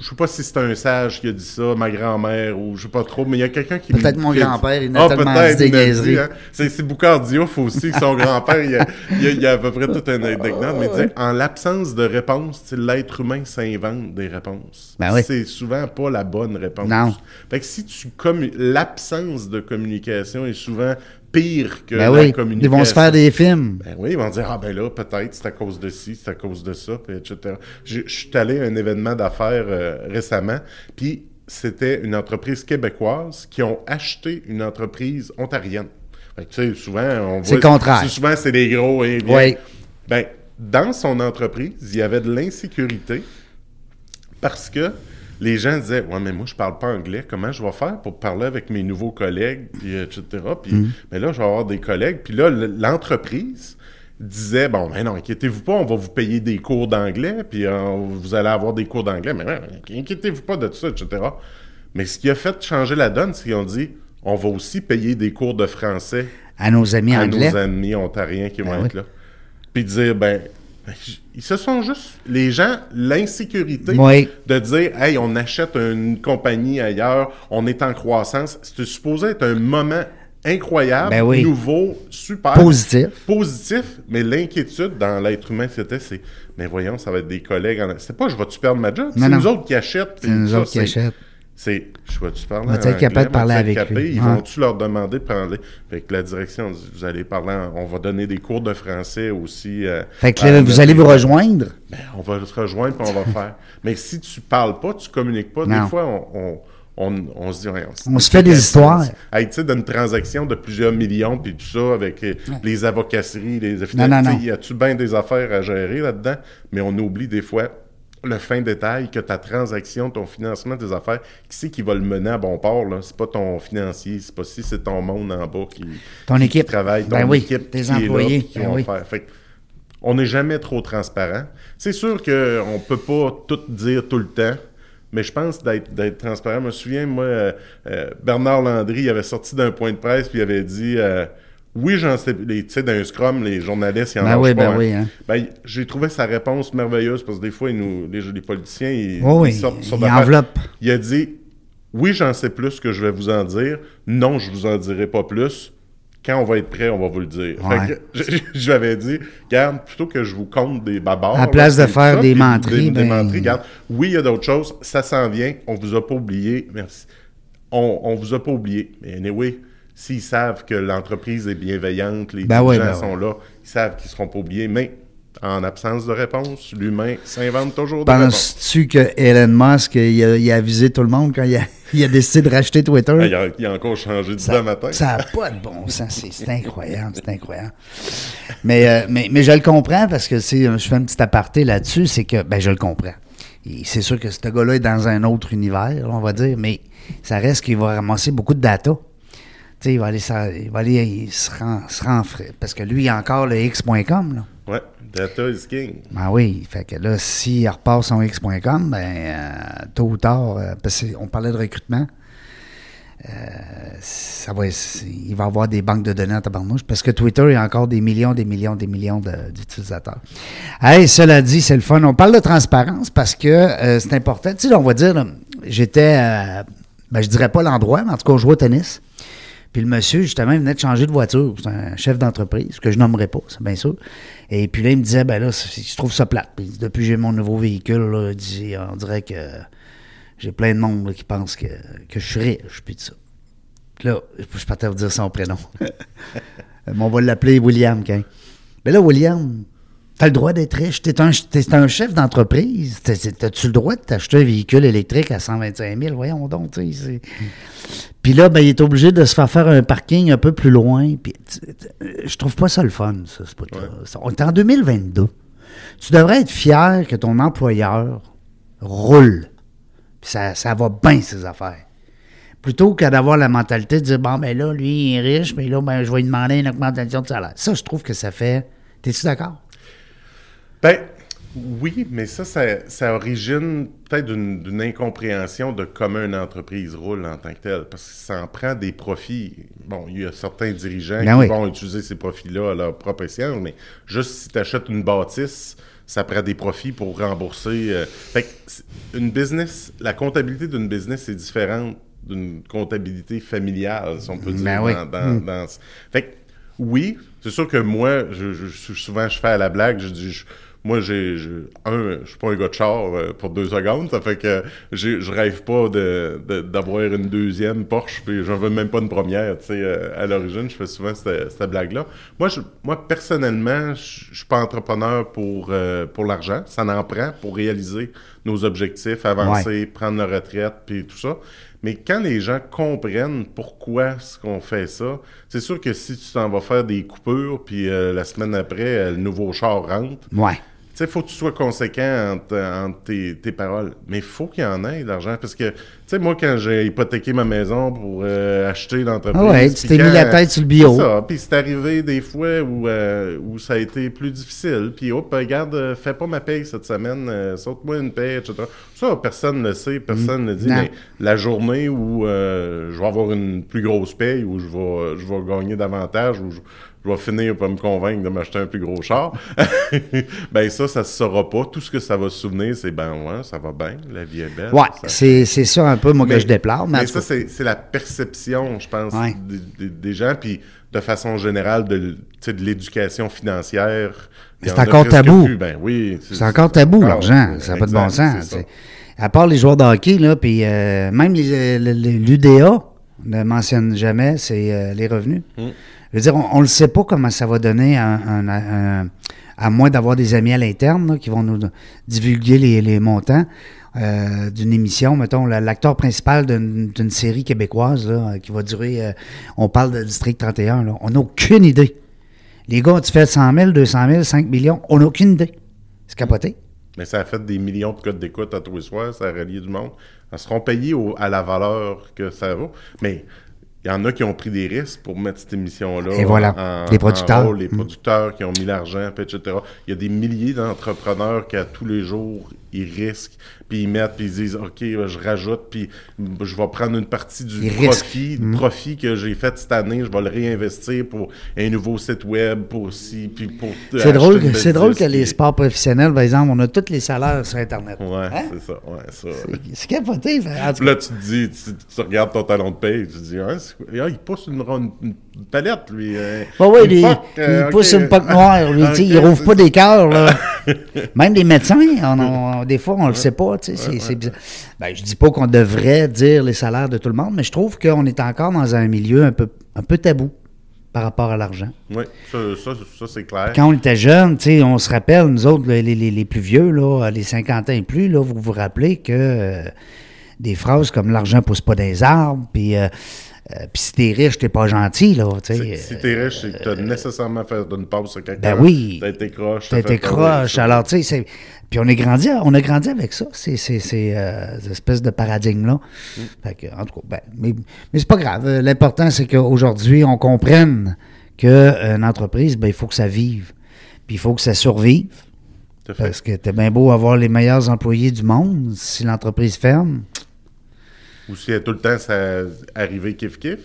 je- sais pas si c'est un sage qui a dit ça, ma grand-mère, ou je sais pas trop, mais il y a quelqu'un qui... Peut-être mon grand-père, il a tellement peut-être, dit des hein. C'est Boucard Diouf aussi, son grand-père, il, il a- il a à peu près toute une anecdote, mais en l'absence de réponse, l'être humain s'invente des réponses. Ben oui. C'est souvent pas la bonne réponse. Non. Fait que si tu l'absence de communication est souvent pire que Ben la oui, communication. ils vont se faire des films. Ben oui, ils vont dire Ah, ben là, peut-être, c'est à cause de ci, c'est à cause de ça, puis etc. Je je suis allé à un événement d'affaires euh, récemment, puis c'était une entreprise québécoise qui ont acheté une entreprise ontarienne. Fait que, tu sais, souvent, on voit. C'est contraire. Souvent, c'est des gros et bien. Oui. Ben, dans son entreprise, il y avait de l'insécurité parce que les gens disaient Ouais, mais moi, je parle pas anglais. Comment je vais faire pour parler avec mes nouveaux collègues, puis etc. Puis, Mm. mais là, je vais avoir des collègues. Puis là, l'entreprise disait Bon, ben non, inquiétez-vous pas, on va vous payer des cours d'anglais, puis euh, vous allez avoir des cours d'anglais. Mais inquiétez-vous pas de tout ça, etc. Mais ce qui a fait changer la donne, c'est qu'ils ont dit On va aussi payer des cours de français À nos amis à anglais. nos amis ontariens qui vont Ben être oui. là. Puis dire, ben, ils se sont juste, les gens, l'insécurité Oui. de dire, hey, on achète une compagnie ailleurs, on est en croissance, c'était supposé être un moment incroyable, Ben oui. nouveau, super. Positif. Positif, mais l'inquiétude dans l'être humain, c'était, c'est, mais voyons, ça va être des collègues. En... C'est pas, je vais-tu perdre ma job? C'est nous autres qui achètent. C'est nous ça, autres qui achètent. C'est, je vais-tu parler être capable de parler avec lui? Ils vont-tu leur demander de parler? Fait que la direction dit, vous allez parler, en- on va donner des cours de français aussi. euh, Fait que là, vous allez vous rejoindre? Ben, on va se rejoindre puis on va faire. Mais si tu parles pas, tu communiques pas, Non. des fois, on, on, on, on se dit, ouais, On se fait des histoires. Hey, tu sais, d'une transaction de plusieurs millions puis tout ça, avec euh, les avocasseries, les Non, non, non. Il y a-tu bien des affaires à gérer là-dedans? Mais on oublie des fois le fin détail que ta transaction, ton financement des affaires, qui c'est qui va le mener à bon port? Là? C'est pas ton financier, c'est pas si c'est ton monde en bas qui, Ton qui- qui équipe. travaille, ton Ben oui, équipe tes qui est là, employés. qui Ben vont oui. faire. Fait que on n'est jamais trop transparent. C'est sûr qu'on ne peut pas tout dire tout le temps, mais je pense d'être d'être transparent. Je me souviens, moi, euh, euh, Bernard Landry il avait sorti d'un point de presse puis il avait dit euh, Oui, j'en sais. les- Tu sais, d'un scrum, les journalistes, ils en Ben oui, pas, ben hein. oui, hein. Ben, j'ai trouvé sa réponse merveilleuse parce que des fois, ils nous, les, les politiciens, ils, ils sortent sur d'affaires. enveloppent. Il a dit Oui, j'en sais plus que je vais vous en dire. Non, je vous en dirai pas plus. Quand on va être prêt, on va vous le dire. Fait que je, je lui avais dit, regarde, plutôt que je vous compte des babards. À la place de faire ça, des menteries, Des, des ben- menteries, regarde, oui, il y a d'autres choses, ça s'en vient, on vous a pas oublié, merci. On, on vous a pas oublié. Mais anyway, s'ils savent que l'entreprise est bienveillante, les Ben gens ben sont là, ils savent qu'ils seront pas oubliés, mais En absence de réponse, l'humain s'invente toujours des réponses. Penses-tu que Elon Musk, il a, il a avisé tout le monde quand il a, il a décidé de racheter Twitter? Il a, il a encore changé de Ça matin. n'a pas de bon sens. C'est- incroyable, c'est incroyable. Mais, euh, mais, mais je le comprends parce que je fais un petit aparté là-dessus, c'est que ben, je le comprends. C'est sûr que ce gars-là est dans un autre univers, on va dire, mais ça reste qu'il va ramasser beaucoup de data. Il va aller, ça- il va aller il se rend, se rend frais. Parce que lui, il a encore le X.com. Là. Ouais, data is king. Ben oui, fait que là, s'il repart son X.com, ben, euh, tôt ou tard, euh, parce qu'on parlait de recrutement, euh, ça va, il va avoir des banques de données en tabarnouche, parce que Twitter, a encore des millions, des millions, des millions de- d'utilisateurs. Hey, cela dit, c'est le fun. On parle de transparence parce que c'est important. Tu sais, on va dire, j'étais, ben, je dirais pas l'endroit, mais en tout cas, on jouait au tennis. Puis le monsieur, justement, il venait de changer de voiture. C'est un chef d'entreprise, que je nommerai pas, c'est bien sûr. Et puis là, il me disait, ben là, je trouve ça plate. Puis depuis que j'ai mon nouveau véhicule, on dirait que j'ai plein de monde qui pense que, que je suis riche, puis tout ça. Puis là, je partais vous dire son prénom. Mais on va l'appeler William, quand. Mais là, William, t'as le droit d'être riche. T'es un, t'es un chef d'entreprise. T'as- T'as-tu le droit de t'acheter un véhicule électrique à 125 000? Voyons donc, tu sais. c'est- Puis là, ben, il est obligé de se faire faire un parking un peu plus loin. Puis, je trouve pas ça le fun, ça, ce. Ça- On est en 2022. Tu devrais être fier que ton employeur roule. Puis ça, ça va bien, ses affaires. Plutôt que d'avoir la mentalité de dire, bon, ben là, lui, il est riche, mais là, ben, je vais lui demander une augmentation de salaire. Ça, je trouve que ça fait. T'es-tu d'accord? Ben, oui, mais ça, ça, ça origine peut-être d'une incompréhension de comment une entreprise roule en tant que telle, parce que ça en prend des profits. Bon, il y a certains dirigeants Ben qui oui. vont utiliser ces profits-là à leur propre escient, mais juste si tu achètes une bâtisse, ça prend des profits pour rembourser. euh, Fait que une business, la comptabilité d'une business est différente d'une comptabilité familiale, si on peut dire. Ben oui. dans- dans- Fait que, oui, c'est sûr que moi, je- souvent je fais à la blague, je dis, je- moi, j'ai, je- un, je suis pas un gars de char euh, pour deux secondes, ça fait que je rêve pas de, de- d'avoir une deuxième Porsche, puis j'en veux même pas une première, tu sais, euh, à l'origine, je fais souvent cette, cette blague-là. Moi, je, moi, personnellement, je suis pas entrepreneur pour, euh, pour l'argent, ça en prend pour réaliser nos objectifs, avancer, prendre la retraite, puis tout ça. Mais quand les gens comprennent pourquoi ce qu'on fait ça, c'est sûr que si tu t'en vas faire des coupures, puis la semaine après, le nouveau char rentre, Ouais. Tu sais, il faut que tu sois conséquent entre, entre tes, tes paroles. Mais il faut qu'il y en ait d'argent. Parce que, tu sais, moi, quand j'ai hypothéqué ma maison pour euh, acheter l'entreprise. Ah ouais, tu t'es mis la tête sur le bio. C'est ça. Puis c'est arrivé des fois où, euh, où ça a été plus difficile. Puis, hop, regarde, euh, fais pas ma paye cette semaine, euh, saute-moi une paye, etc. Ça, personne ne le sait, personne ne le dit. Non. Mais la journée où euh, je vais avoir une plus grosse paye, où je vais, je vais gagner davantage, où je, je vais finir par me convaincre de m'acheter un plus gros char, ben ça, ça se saura pas. Tout ce que ça va se souvenir, c'est ben ouais, ça va bien, la vie est belle. Ouais, Ça- c'est c'est ça un peu, moi, que je déplore. Mais, ça, c'est c'est la perception, je pense, Ouais. des, des- des gens, puis de façon générale, de, l'éducation financière. Mais c'est encore tabou. plus. Ben oui. c'est encore tabou, Ah, l'argent. Ça n'a pas de bon sens. c'est À part les joueurs de hockey, là, puis euh, même les- les- les- l'UDA ne mentionne jamais, c'est euh, les revenus. Hmm. Je veux dire, on ne le sait pas comment ça va donner à moins d'avoir des amis à l'interne qui vont nous divulguer les, montants euh, d'une émission. Mettons, la- l'acteur principal d'une série québécoise qui va durer, euh, on parle de District 31, là, on n'a aucune idée. Les gars, tu fais 100 000, 200 000, 5 millions, on n'a aucune idée. C'est capoté. Mais ça a fait des millions de codes d'écoute à tous les soirs, ça a relié du monde. Elles seront payées au- à la valeur que ça vaut. Mais il y en a qui ont pris des risques pour mettre cette émission-là. Et voilà, en- les en producteurs. rôle, les Mm. producteurs qui ont mis l'argent, etc. Il y a des milliers d'entrepreneurs qui, à tous les jours, ils risquent, puis ils mettent, puis ils disent OK, euh, je rajoute, puis je vais prendre une partie du profit, du profit que j'ai fait cette année, je vais le réinvestir pour un nouveau site web, pour si, puis pour. C'est drôle, c'est drôle que les sports professionnels, par exemple, on a tous les salaires sur Internet. Ouais, Hein? c'est ça, ouais, ça. C'est capoté. là, tu te dis, tu, tu regardes ton talon de paye, tu te dis, hein, c'est quoi? Ah, il pousse une, une- une palette, lui. euh, Bah oui, il, euh, pousse une poque noire. Lui, il rouvre pas des cœurs. là. Même les médecins, on- on- des fois, on le sait pas. tu sais, c'est- c'est bizarre. Ben, je dis pas qu'on devrait dire les salaires de tout le monde, mais je trouve qu'on est encore dans un milieu un peu, un peu tabou. par rapport à l'argent. Oui, ça, ça, ça, c'est clair. Quand on était jeune, tu sais, on se rappelle, nous autres, les, les- les plus vieux, là, les 50 ans et plus, là, vous vous rappelez que euh, des phrases comme l'argent pousse pas des arbres, puis euh, euh, puis si t'es riche, t'es pas gentil, là, tu sais. Si t'es riche, c'est que t'as nécessairement fait une pause à quelqu'un. Ben oui. T'as été croche. T'as été croche. Alors, tu sais, c'est- puis on est grandi, on a grandi avec ça, ces, ces, ces, euh, ces espèces de paradigmes-là. Mm. Fait que, en tout cas, ben, mais, mais c'est pas grave. Euh, L'important, c'est qu'aujourd'hui, on comprenne qu'une entreprise, ben, il faut que ça vive. Puis il faut que ça survive. Parce que t'es bien beau avoir les meilleurs employés du monde. Si l'entreprise ferme, Ou si elle tout le temps ça arrivé kiff-kiff,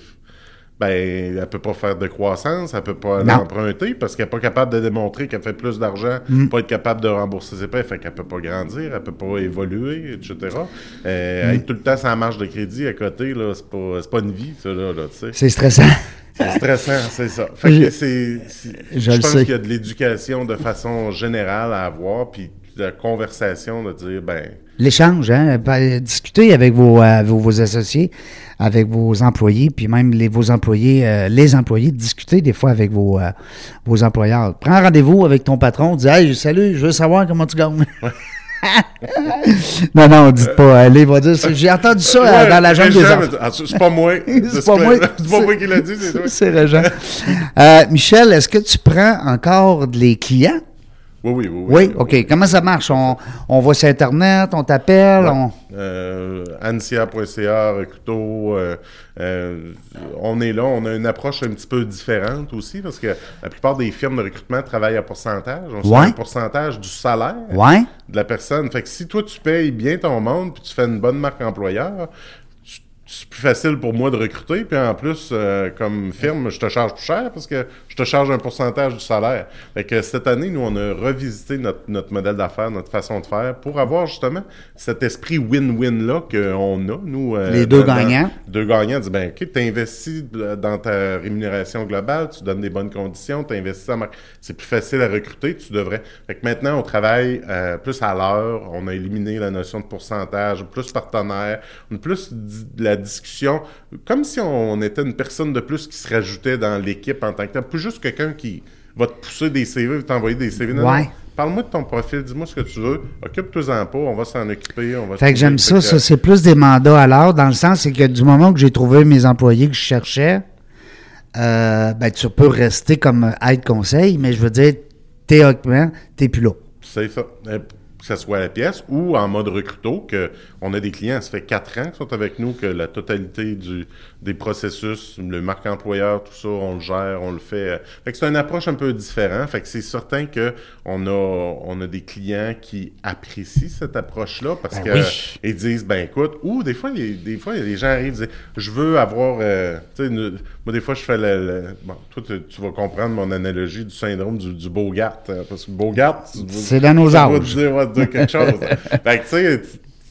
ben, elle peut pas faire de croissance, elle peut pas l'emprunter parce qu'elle est pas capable de démontrer qu'elle fait plus d'argent, Mm. pas être capable de rembourser ses prêts, fait qu'elle peut pas grandir, elle peut pas évoluer, etc. Euh, Mm. Être tout le temps sans marge de crédit à côté, là, c'est pas, c'est pas une vie, ça, là, là, tu sais. c'est stressant. C'est stressant, c'est ça. Fait que Je- je je, pense qu'il y a de l'éducation de façon générale à avoir, puis de la conversation de dire, ben, L'échange, hein? Ben, Discuter avec vos, euh, vos, vos associés, avec vos employés, puis même les, vos employés, euh, les employés, discuter des fois avec vos, euh, vos employeurs. Prends rendez-vous avec ton patron, dis Hey, salut, je veux savoir comment tu gagnes. non, non, dites pas. Allez, va dire. J'ai entendu ça Ouais, dans la jungle des enfants. ah, C'est pas moi. C'est pas moi. C'est pas moi qui l'a dit, c'est toi. C'est Régent. Michel, est-ce que tu prends encore les clients? Oui, oui, oui. Oui, OK. Comment ça marche? On, on va sur Internet, on t'appelle, on... Euh, Ansia.ca, Recruto, euh, euh, on est là, on a une approche un petit peu différente aussi parce que la plupart des firmes de recrutement travaillent à pourcentage. On se Ouais. un pourcentage du salaire Ouais? de la personne. Fait que si toi tu payes bien ton monde puis tu fais une bonne marque employeur, c'est plus facile pour moi de recruter. Puis en plus, euh, comme firme, je te charge plus cher parce que je te charge un pourcentage du salaire. Fait que cette année, nous, on a revisité notre, notre modèle d'affaires, notre façon de faire pour avoir justement cet esprit win-win-là qu'on a, nous. euh, Les deux dans- gagnants. deux gagnants, dis ben, OK, tu investis dans ta rémunération globale, tu donnes des bonnes conditions, tu investis en. C'est plus facile à recruter, tu devrais. Fait que maintenant, on travaille euh, plus à l'heure, on a éliminé la notion de pourcentage, plus partenaire, on a plus de la discussion, comme si on était une personne de plus qui se rajoutait dans l'équipe en tant que tel. Plus juste quelqu'un qui va te pousser des CV, t'envoyer des CV. Non, Ouais. non. Parle-moi de ton profil, dis-moi ce que tu veux, occupe-toi-en pas, on va s'en occuper. On va Fait que j'aime ça, que- ça c'est plus des mandats à l'heure, dans le sens c'est que du moment que j'ai trouvé mes employés que je cherchais, euh, ben tu peux rester comme aide conseil, mais je veux dire, théoriquement, t'es plus là. C'est ça. Que ce soit à la pièce ou en mode recruto, que on a des clients, ça fait quatre ans qu'ils sont avec nous, que la totalité du, des processus, le marque employeur, tout ça, on le gère, on le fait. Fait que c'est une approche un peu différente. Fait que c'est certain que on a, on a des clients qui apprécient cette approche-là parce Ben que oui. ils disent, ben écoute, ou des fois, les, des fois, les gens arrivent et disent, je veux avoir, euh, tu sais, une- moi des fois, je fais le, le- bon, toi, tu, tu vas comprendre mon analogie du syndrome du, du Bogart, euh, parce que Bogart, tu- C'est dans nos âges. te dire, va te dire quelque chose. fait que, tu sais,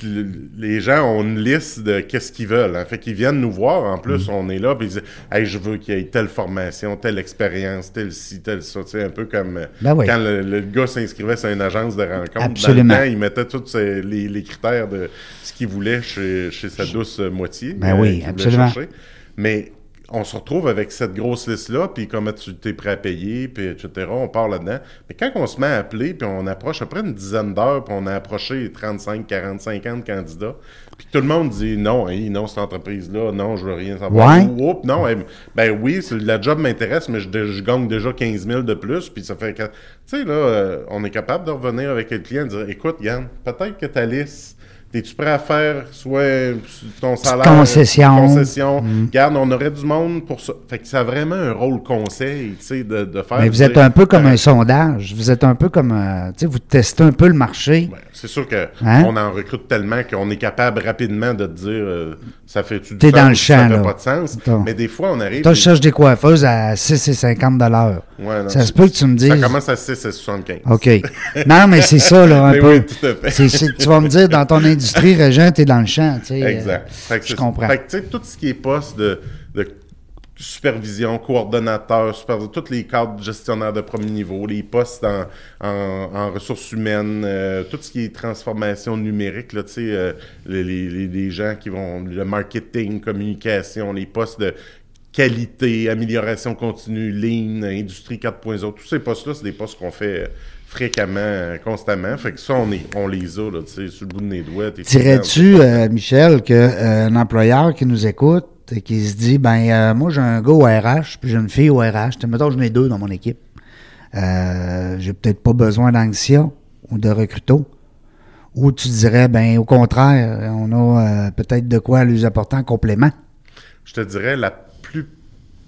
tu- les gens ont une liste de qu'est-ce qu'ils veulent. hein. Fait qu'ils viennent nous voir. En plus, Mm. on est là, puis ils disent, hey, je veux qu'il y ait telle formation, telle expérience, telle ci, telle ça. Tu sais, un peu comme euh, Ben oui. quand le, le gars s'inscrivait sur une agence de rencontre. Absolument. Dans le temps, il mettait tous les, les critères de ce qu'il voulait chez, chez sa douce moitié. Ben euh, oui, voulait absolument. chercher. Mais on se retrouve avec cette grosse liste-là, puis comment tu t'es prêt à payer, puis etc. On part là-dedans. Mais quand on se met à appeler, puis on approche après une dizaine d'heures, puis on a approché 35, 40, 50 candidats, puis tout le monde dit non, hey, non, cette entreprise-là, non, je veux rien savoir. Ouais. Ou, oups, non, hey, ben oui, la job m'intéresse, mais je, je gagne déjà 15 000 de plus, puis ça fait tu sais, là, euh, on est capable de revenir avec le client et dire, écoute, Yann, peut-être que ta liste, es-tu prêt à faire soit ton salaire, concession. concession, Regarde, on aurait du monde pour ça. Fait que ça a vraiment un rôle conseil, tu sais, de, de faire. Mais vous êtes un peu comme euh, un sondage. Vous êtes un peu comme, euh, tu sais, vous testez un peu le marché. ouais, c'est sûr que Hein? on en recrute tellement qu'on est capable rapidement de te dire euh, ça fait-tu du T'es dans le ça champ, fait là. pas de sens? Attends. Mais des fois, on arrive. Toi, je et- cherche des coiffeuses à 6,50 de l'heure. Ouais, non, Ça se peut que tu me dises. Ça commence à 6 à 75. OK. Non, mais c'est ça, là, un Mais peu. oui, tout à fait. C'est- c'est- tu vas me dire, dans ton industrie, Régent, t'es dans le champ, tu sais. Exact. euh, que je comprends. Fait que, tout ce qui est poste de, de supervision, coordonnateur, tous les cadres gestionnaires de premier niveau, les postes en, en- en ressources humaines, euh, tout ce qui est transformation numérique, là, tu sais, euh, les, les- gens qui vont, le marketing, communication, les postes de qualité, amélioration continue, lean, industrie 4.0. Tous ces postes-là, c'est des postes qu'on fait fréquemment, euh, constamment. Fait que ça, on, est, on les a, là, tu sais, sur le bout de mes doigts. Dirais-tu, euh, Michel, qu'un employeur qui nous écoute et qui se dit, ben euh, moi j'ai un gars au RH, puis j'ai une fille au RH, Tu mettons j'en ai deux dans mon équipe. Euh, j'ai peut-être pas besoin d'Anxia ou de Recruto. Ou tu dirais, ben au contraire, on a euh, peut-être de quoi lui apporter en complément. Je te dirais, la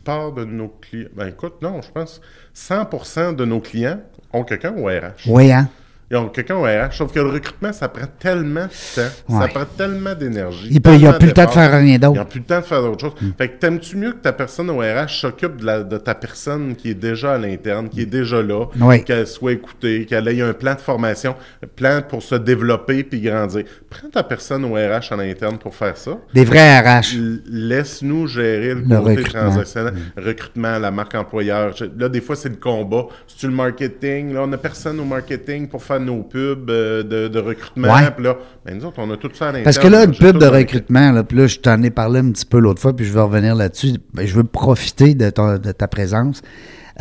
plupart de nos clients... Ben écoute, non, je pense 100% de nos clients ont quelqu'un au RH. Oui, hein? Ils ont quelqu'un au RH, sauf que le recrutement, ça prend tellement de temps, ça prend tellement d'énergie. Il il a plus le temps de faire rien d'autre. n'ont plus le temps de faire d'autres choses. Fait que t'aimes-tu mieux que ta personne au RH s'occupe de, de ta personne qui est déjà à l'interne, qui est déjà là, Oui. qu'elle soit écoutée, qu'elle ait un plan de formation, un plan pour se développer puis grandir? Prends ta personne au RH à l'interne pour faire ça. Des vrais RH. Laisse-nous gérer le, Le côté recrutement. transactionnel, recrutement, la marque employeur. Là, des fois, c'est le combat. C'est-tu le marketing? Là, on n'a personne au marketing pour faire nos pubs euh, de, de recrutement. Ouais. Puis là, ben, nous autres, on a tout ça à l'interne. Parce que là, une pub de recrutement, là, puis là, je t'en ai parlé un petit peu l'autre fois, puis je vais revenir là-dessus. Ben, je veux profiter de, ton- de ta présence.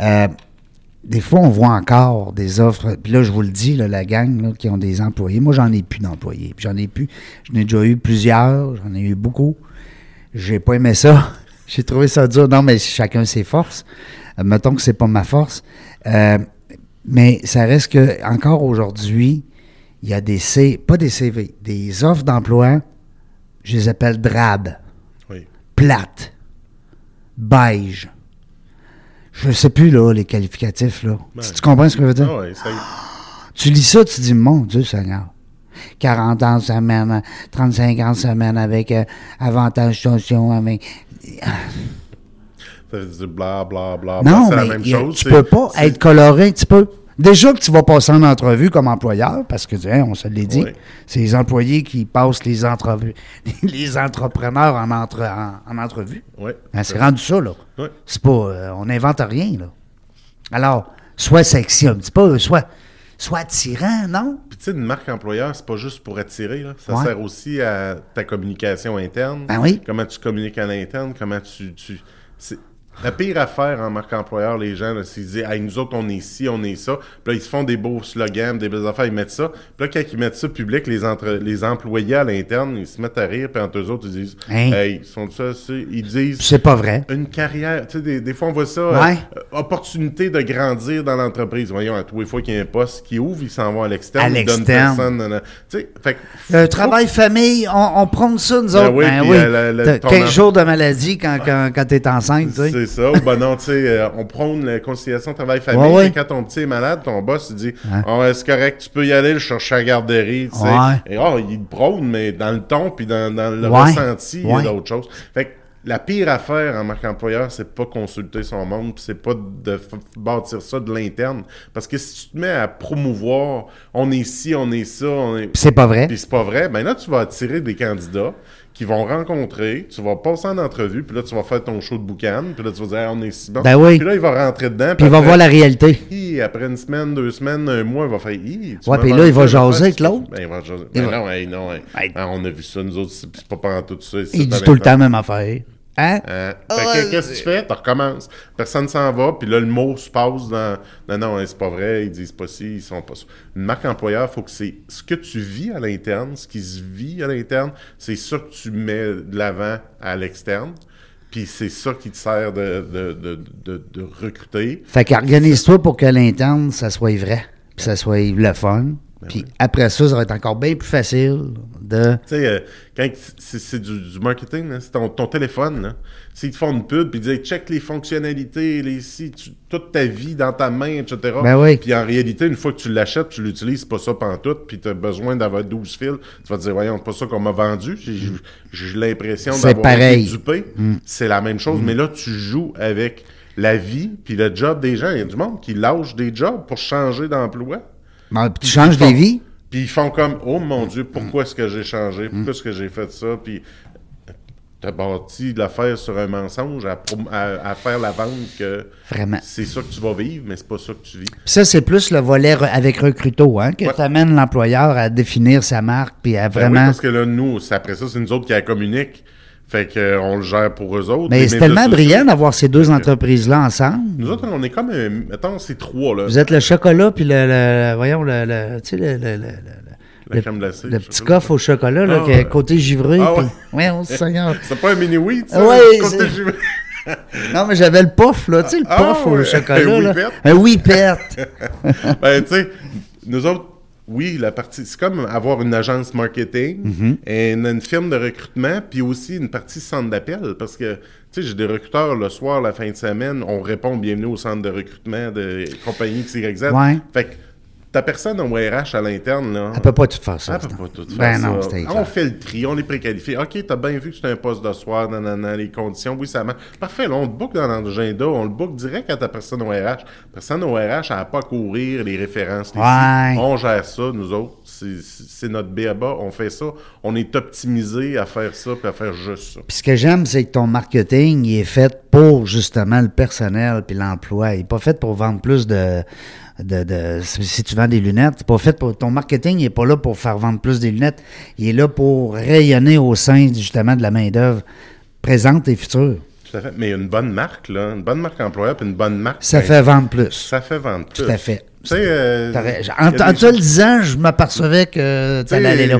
Euh, des fois, on voit encore des offres. Puis là, je vous le dis, là, la gang là, qui ont des employés. Moi, j'en ai plus d'employés. J'en ai plus. J'en ai déjà eu plusieurs. J'en ai eu beaucoup. J'ai pas aimé ça. J'ai trouvé ça dur. Non, mais chacun ses forces. Euh, mettons que c'est pas ma force. Euh, mais ça reste que encore aujourd'hui, il y a des C, pas des CV, des offres d'emploi, je les appelle drab, Oui. plates, beige. Je sais plus là les qualificatifs là. Ben. Si tu comprends ce que je veux dire? Ah ouais, ça y est. Tu lis ça, tu dis mon Dieu Seigneur. 40 ans de semaine, 35 ans de semaine avec euh, avantage social, avec Dire bla bla bla. Non, c'est mais la même y a- chose. tu c'est- peux pas c'est- être coloré un petit peu. Déjà que tu vas passer en entrevue comme employeur, parce que, hein, on se l'est dit, Oui. c'est les employés qui passent les entrevues, les entrepreneurs en, entre, en, en entrevue. Ouais. Hein, c'est rendu ça, là. Ouais. C'est pas, euh, on n'invente rien, là. Alors, sois sexy un petit peu, soit, soit attirant, non? Puis tu sais, une marque employeur, c'est pas juste pour attirer. Là. Ça Ouais. sert aussi à ta communication interne. Ben oui. Comment tu communiques à l'interne, comment tu... tu... c'est- La pire affaire en marque employeur, les gens, c'est qu'ils disent hey, nous autres, on est ci, on est ça. Puis là, ils se font des beaux slogans, des belles affaires, ils mettent ça. Puis là, quand ils mettent ça public, les, entre... les employés à l'interne, ils se mettent à rire, puis entre eux autres, ils disent Hein? Hey, ils sont ça, ils disent C'est pas vrai. une carrière, tu sais, des, des fois on voit ça, Ouais. euh, opportunité de grandir dans l'entreprise. Voyons, à tous les fois qu'il y a un poste qui ouvre, ils s'en vont à l'externe, À l'externe. Tu sais, fait que- travail famille, on, on prône ça, nous Ben autres. oui, Ben oui. euh, ton 15 em- jours de maladie quand, quand, quand t'es enceinte, tu sais. C'est ça. Ou ben non, tu sais, euh, on prône la conciliation travail-famille. Ouais, ouais. et Quand ton petit est malade, ton boss, il dit Ouais. Ah, c'est correct, tu peux y aller le chercher à la garderie. Tu sais. Ouais. Et oh, il prône, mais dans le ton puis dans, dans le ressenti, il y a d'autres choses. Fait que la pire affaire en marque employeur, c'est pas consulter son monde, puis c'est pas de bâtir ça de l'interne. Parce que si tu te mets à promouvoir, on est ci, on est ça, on est. C'est pas vrai. Puis c'est pas vrai, ben là, tu vas attirer des candidats qui vont rencontrer, tu vas passer en entrevue, puis là, tu vas faire ton show de boucan, puis là, tu vas dire, on est si bon. Ben oui. Puis là, il va rentrer dedans. Puis il va voir la réalité. Hi, après une semaine, deux semaines, un mois, il va faire Hi, tu Ouais, puis là, il va jaser avec l'autre. Ben, il va jaser. Ben non, hey, non, hey. Ah, on a vu ça, nous autres, c'est pas pendant tout ça. Il dit tout le temps la même affaire. Hein? Fait que ouais, qu'est-ce que tu fais? Tu recommences. Personne s'en va, puis là, le mot se passe dans. Non, non, hein, c'est pas vrai, ils disent pas ci, ils sont pas ça. Une marque employeur, faut que c'est ce que tu vis à l'interne, ce qui se vit à l'interne, c'est ça que tu mets de l'avant à l'externe. Puis c'est ça qui te sert de, de, de, de, de recruter. Fait qu'organise-toi pour que l'interne, ça soit vrai. Puis ça soit le fun. Ben Puis après ça, ça va être encore bien plus facile de. Tu sais, euh, quand c'est du, du marketing, c'est ton, ton téléphone. là. S'ils te font une pub, puis ils disent check les fonctionnalités, les si, tu- toute ta vie dans ta main, etc. Ben oui. Puis en réalité, une fois que tu l'achètes, tu l'utilises, c'est pas ça pantoute, puis tu as besoin d'avoir 12 fils. Tu vas te dire, voyons, c'est pas ça qu'on m'a vendu. J'ai l'impression d'avoir. Mm. été dupé. C'est la même chose, mais là, tu joues avec la vie, puis le job des gens. Il y a du monde qui lâche des jobs pour changer d'emploi. Puis tu changes des vies. Puis ils font comme Oh mon Dieu, pourquoi est-ce que j'ai changé? Pourquoi est-ce que j'ai fait ça? Puis t'as bâti l'affaire sur un mensonge à, prom- à- à faire la vente que Vraiment. c'est ça que tu vas vivre, mais c'est pas ça que tu vis. Puis ça, c'est plus le volet re- avec Recruto, hein, que Ouais. tu amènes l'employeur à définir sa marque, puis à Ben oui, vraiment. parce que là, nous, c'est après ça, c'est nous autres qui la communiquent. Fait que, euh, le gère pour eux autres. Mais c'est tellement brillant d'avoir ces deux entreprises-là ensemble. Nous autres, on est comme, euh, mettons, c'est trois, là. Vous êtes le chocolat, puis le, le- voyons, le, le- tu sais, le, le- le- le- La le- crème glacée. le je sais petit coffre au chocolat, là, Ah, qui est côté givré. Ah, ouais. Ouais, on se Seigneur. C'est pas un mini-wheat, ça? Ouais, côté juvé? Non, mais j'avais le puff, là, tu sais, le Ah, puff au chocolat, Un là. whippet. Un whippet. ben, tu sais, nous autres, oui, la partie, c'est comme avoir une agence marketing, Mm-hmm. et une, une firme de recrutement, puis aussi une partie centre d'appel, parce que, tu sais, j'ai des recruteurs le soir, la fin de semaine, on répond bienvenue au centre de recrutement de compagnie XYZ. Ouais. Fait que ta personne en RH à l'interne, là, Elle peut pas tout faire ça. elle peut pas tout faire Ben ça. non, on fait le tri, on les préqualifie. OK, t'as bien vu que c'est un poste de soir, nanana, les conditions, oui, ça marche. Parfait, là, on le book dans l'agenda, on le book direct à ta personne au RH. Personne au RH, elle n'a pas à courir les références. les Ouais. On gère ça, nous autres. C'est notre BABA, on fait ça. On est optimisé à faire ça, puis à faire juste ça. Puis ce que j'aime, c'est que ton marketing il est fait pour justement le personnel puis l'emploi. Il n'est pas fait pour vendre plus de, de, de- si tu vends des lunettes, c'est pas fait pour ton marketing n'est pas là pour faire vendre plus des lunettes. Il est là pour rayonner au sein justement de la main d'œuvre présente et future. Tout à fait. Mais une bonne marque, là, une bonne marque employeur, puis une bonne marque. Ça fait vendre plus. Ça fait vendre Tout plus. à fait. Tu sais, euh, En, des en te le disant, je m'apercevais que tu Tu allais aller là.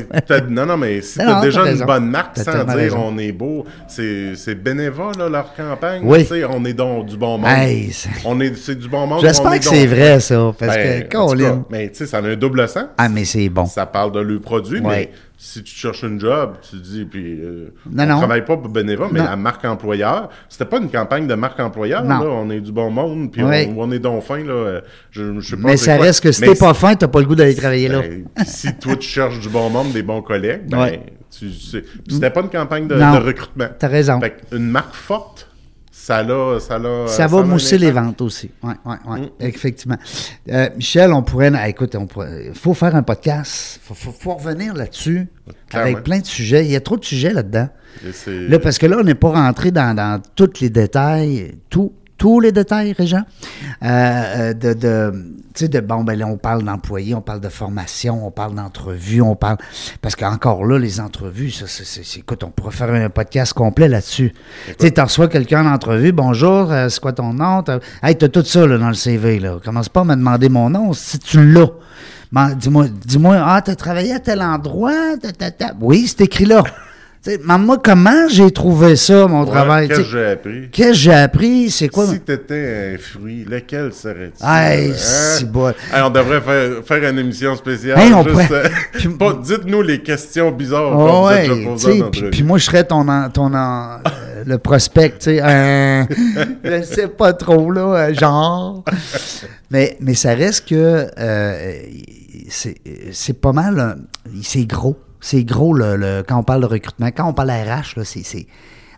non, non, mais si non, déjà une bonne marque sans dire raison. on est beau, c'est bénévole, là, leur campagne. Oui. Tu sais, on est dans du bon monde. Hey, c'est- on est, c'est du bon monde. on J'espère que c'est vrai, ça. Parce Ben, que, tout cas. Mais tu sais, ça a un double sens. Ah, mais c'est bon. Ça parle de leur produit, Ouais. mais si tu cherches un job, tu dis, puis euh, Non, on travaille pas pour bénévole, mais Non. la marque employeur, c'était pas une campagne de marque employeur, là, on est du bon monde, puis Oui. on, on est donc fin, là, je, je sais pas Mais ça quoi. reste que si t'es pas fin, t'as pas le goût d'aller travailler là. ben, si toi tu cherches du bon monde, des bons collègues, ben, Ouais. tu sais. C'était pas une campagne de recrutement. T'as raison. Fait une marque forte, ça l'a. Ça, l'a, Ça a va mousser les ventes aussi. Oui, oui, oui, Mm. effectivement. Euh, Michel, on pourrait. ah, écoute, il faut faire un podcast. Il faut, faut- faut revenir là-dessus Clairement. avec plein de sujets. Il y a trop de sujets là-dedans. Là, parce que là, on n'est pas rentré dans, dans tous les détails, tout, tous les détails, Régent? Euh, euh, de, de, bon, ben là, on parle d'employés, on parle de formation, on parle d'entrevues, on parle. Parce qu'encore là, les entrevues, ça, c'est, c'est- c'est- écoute, on pourrait faire un podcast complet là-dessus. Tu sais, reçois quelqu'un en entrevue, bonjour, euh, c'est quoi ton nom? T'as, hey, t'as tout ça là, dans le CV, là. Commence pas à me demander mon nom si tu l'as. Dis-moi, dis-moi, ah, t'as travaillé à tel endroit? Ta, ta, ta. Oui, c'est écrit là. Tu sais, moi, comment j'ai trouvé ça, mon Ouais, travail? Qu'est-ce que j'ai appris? Qu'est-ce que j'ai appris? C'est quoi? Si t'étais un fruit, lequel serais-tu? Hey, Hein? c'est bon. Hey, on devrait faire, faire une émission spéciale. Hey, on juste, pourrait- euh, Dites-nous les questions bizarres Oh, ouais, puis, puis moi, je serais ton, en- ton en- euh, le prospect, tu sais, un, je sais pas trop, là, genre. Mais, mais ça reste que euh, c'est pas mal, c'est gros. C'est gros, le, le- quand on parle de recrutement. Quand on parle RH, là, c'est...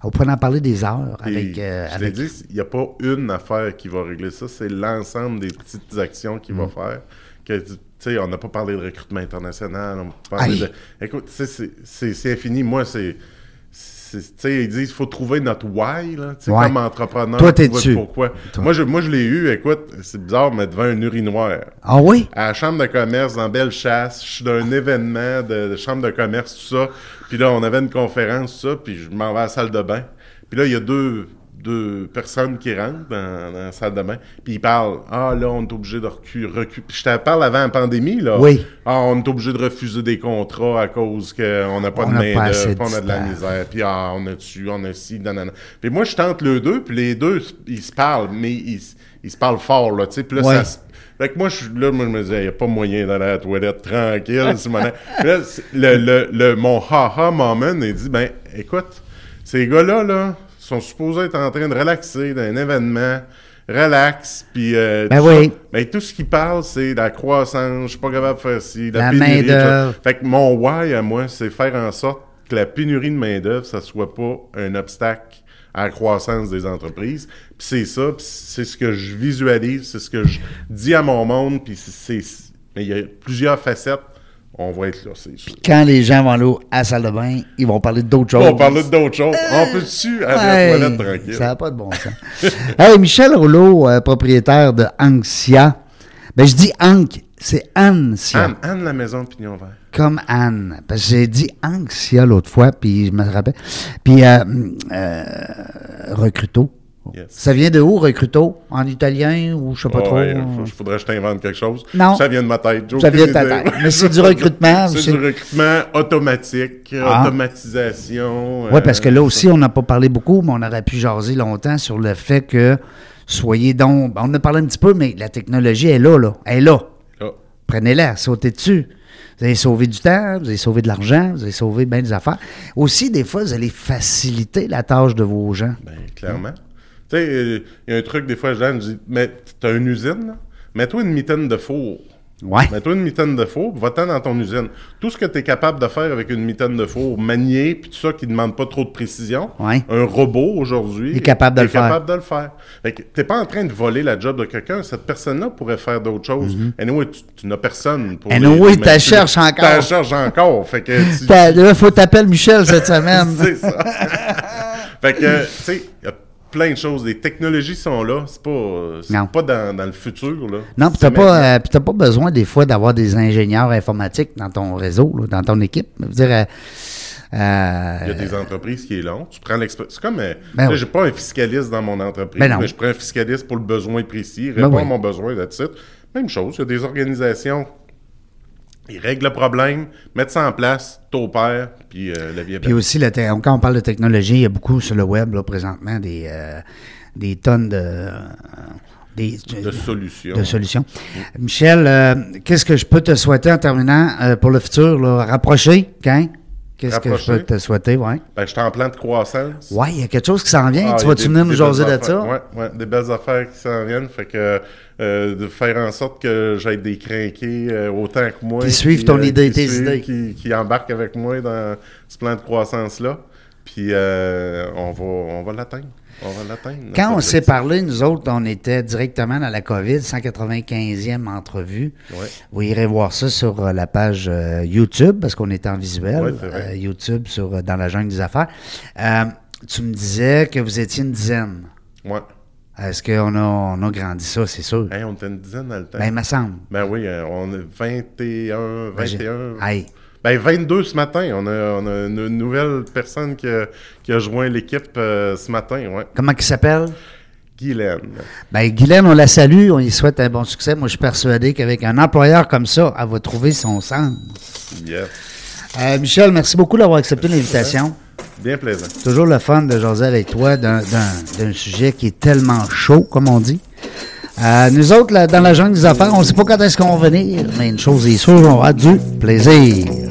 On pourrait en parler des heures avec... euh, je avec- dit, il n'y a pas une affaire qui va régler ça, c'est l'ensemble des petites actions qu'il Mm. va faire. Que, on n'a pas parlé de recrutement international, on Aïe. de... Écoute, c'est infini. Moi, c'est... ils disent qu'il faut trouver notre why, là, sais, Ouais. comme entrepreneur. Toi, t'es dessus. Pourquoi. Toi. Moi, je, moi, je l'ai eu, écoute, c'est bizarre, mais devant un urinoir. Ah oui? À la chambre de commerce, dans Bellechasse, je suis d'un événement de, de chambre de commerce, tout ça. Puis là, on avait une conférence, tout ça, puis je m'en vais à la salle de bain. Puis là, il y a deux, deux personnes qui rentrent dans, dans la salle de bain, puis ils parlent « Ah, là, on est obligé de reculer. Puis je te parle avant la pandémie, là. Oui. Ah, on est obligé de refuser des contrats à cause qu'on n'a pas On de n'a pas main assez d'œuvre, de puis on a de la misère, puis ah, on a dessus, on a ci, nanana. Puis moi, je tente le deux, puis les deux, ils se parlent, mais ils, ils se parlent fort, là, tu sais. Puis là, ça se fait que moi, je, là, moi, je me disais, il n'y a pas moyen d'aller à la toilette tranquille, Simonet. Puis là, c'est- le, le, le- mon ha-ha moment, il dit, ben, écoute, ces gars-là, là, sont supposés être en train de relaxer d'un événement, relax, puis... euh, Ben oui. Ben, tout ce qu'ils parlent, c'est la croissance, je suis pas capable de faire ci, la, La pénurie. choses. Fait que mon why à moi, c'est faire en sorte que la pénurie de main-d'œuvre, ça soit pas un obstacle à la croissance des entreprises. Puis c'est ça, puis c'est ce que je visualise, c'est ce que je dis à mon monde, puis c'est... c'est- Mais il y a plusieurs facettes, on va être là, c'est sûr. Quand les gens vont aller à la salle de bain, ils vont parler d'autres choses. On va parler d'autres choses. On peut-tu aller à la toilette tranquille? Ça n'a pas de bon sens. hey, Michel Rouleau, euh, propriétaire de Anxia. Ben, je dis Anc C'est Ansia. Anne, Anne la maison de pignon vert. Comme Anne. Parce que j'ai dit Anxia l'autre fois, puis je me rappelle. Puis euh, euh, Recruto. Yes. Ça vient de où, Recruto? En italien ou je sais pas Ah trop? ouais, faut- faudrait que je t'invente quelque chose. Non. Ça vient de ma tête. Ça vient de ta tête. Mais c'est du recrutement. C'est du recrutement automatique, Ah. automatisation. Oui, parce que là euh, aussi, on n'a pas parlé beaucoup, mais on aurait pu jaser longtemps sur le fait que soyez donc. ben, On en a parlé un petit peu, mais la technologie est là, là. Elle est là. ah, Prenez-la, sautez dessus. Vous allez sauver du temps, vous allez sauver de l'argent, vous allez sauver bien des affaires. Aussi, des fois, vous allez faciliter la tâche de vos gens. ben, clairement. Tu sais, il y a un truc, des fois, Jeanne, je dis, mais t'as une usine, là? Mets-toi une mitaine de four. Ouais. Mets-toi une mitaine de four, va-t'en dans ton usine. Tout ce que tu es capable de faire avec une mitaine de four, manier, puis tout ça qui ne demande pas trop de précision, Ouais. un robot aujourd'hui Est capable de le faire. capable de le faire. Fait que t'es pas en train de voler la job de quelqu'un, cette personne-là pourrait faire d'autres choses. Anyway, tu, tu n'as personne pour. Anyway, les- mais- cherches encore. T'as cherches encore. fait que tu- Là, faut t'appeler Michel cette semaine. c'est ça. fait que, tu sais, plein de choses. Les technologies sont là. C'est pas, pas dans, dans le futur, là. Non, puis t'as pas, euh, pas besoin des fois d'avoir des ingénieurs informatiques dans ton réseau, là, dans ton équipe. Je veux dire, euh, euh, Il y a des entreprises qui est long. Tu prends l'expé- C'est comme. euh, Ben oui. j'ai pas un fiscaliste dans mon entreprise, Ben non. mais je prends un fiscaliste pour le besoin précis. Ben Répond oui. à mon besoin, it. Même chose. Il y a des organisations. Ils règlent le problème, mettent ça en place, t'opères, puis euh, la vie est Puis aussi, quand on parle de technologie, il y a beaucoup sur le web, là, présentement, des, euh, des tonnes de, euh, des, De solutions. de solutions. Michel, qu'est-ce que je peux te souhaiter en terminant pour le futur? Là? Rapprocher, quand? Qu'est-ce que je peux te souhaiter? Ouais? Ben, je suis en plan de croissance. Ouais, il y a quelque chose qui s'en vient. Ah, tu vas-tu venir nous jaser de ça? Ouais, ouais, des belles affaires qui s'en viennent. Fait que euh, de faire en sorte que j'aille des crinqués euh, autant que moi. Qui suivent ton euh, idée, qui tes idées. Qui, qui embarquent avec moi dans ce plan de croissance-là. Puis on va, on va l'atteindre. On va l'atteindre. Quand on s'est parlé, nous autres, on était directement dans la COVID, 195e entrevue. Ouais. Vous irez voir ça sur la page euh, YouTube, parce qu'on est en visuel. Ouais, euh, YouTube sur Dans la jungle des affaires. Euh, tu me disais que vous étiez une dizaine. Ouais. Est-ce qu'on a, on a grandi ça, c'est sûr? Hey, on était une dizaine dans le temps. Ben, il me semble. Ben oui, euh, on est 21, Ben, j'ai- 21. Hey, Ben 22 ce matin. On a, on a une nouvelle personne qui a, qui a joint l'équipe euh, ce matin. Ouais. comment il s'appelle? Guylaine. Ben, Guylaine, on la salue, on lui souhaite un bon succès. Moi, je suis persuadé qu'avec un employeur comme ça, elle va trouver son sens. Yes. Euh, Michel, merci beaucoup d'avoir accepté l'invitation. Bien plaisant. Toujours le fun de jaser avec toi d'un, sujet qui est tellement chaud, comme on dit. Euh, nous autres, là, dans la jungle des affaires, on ne sait pas quand est-ce qu'on va venir, mais une chose est sûre, on aura du plaisir.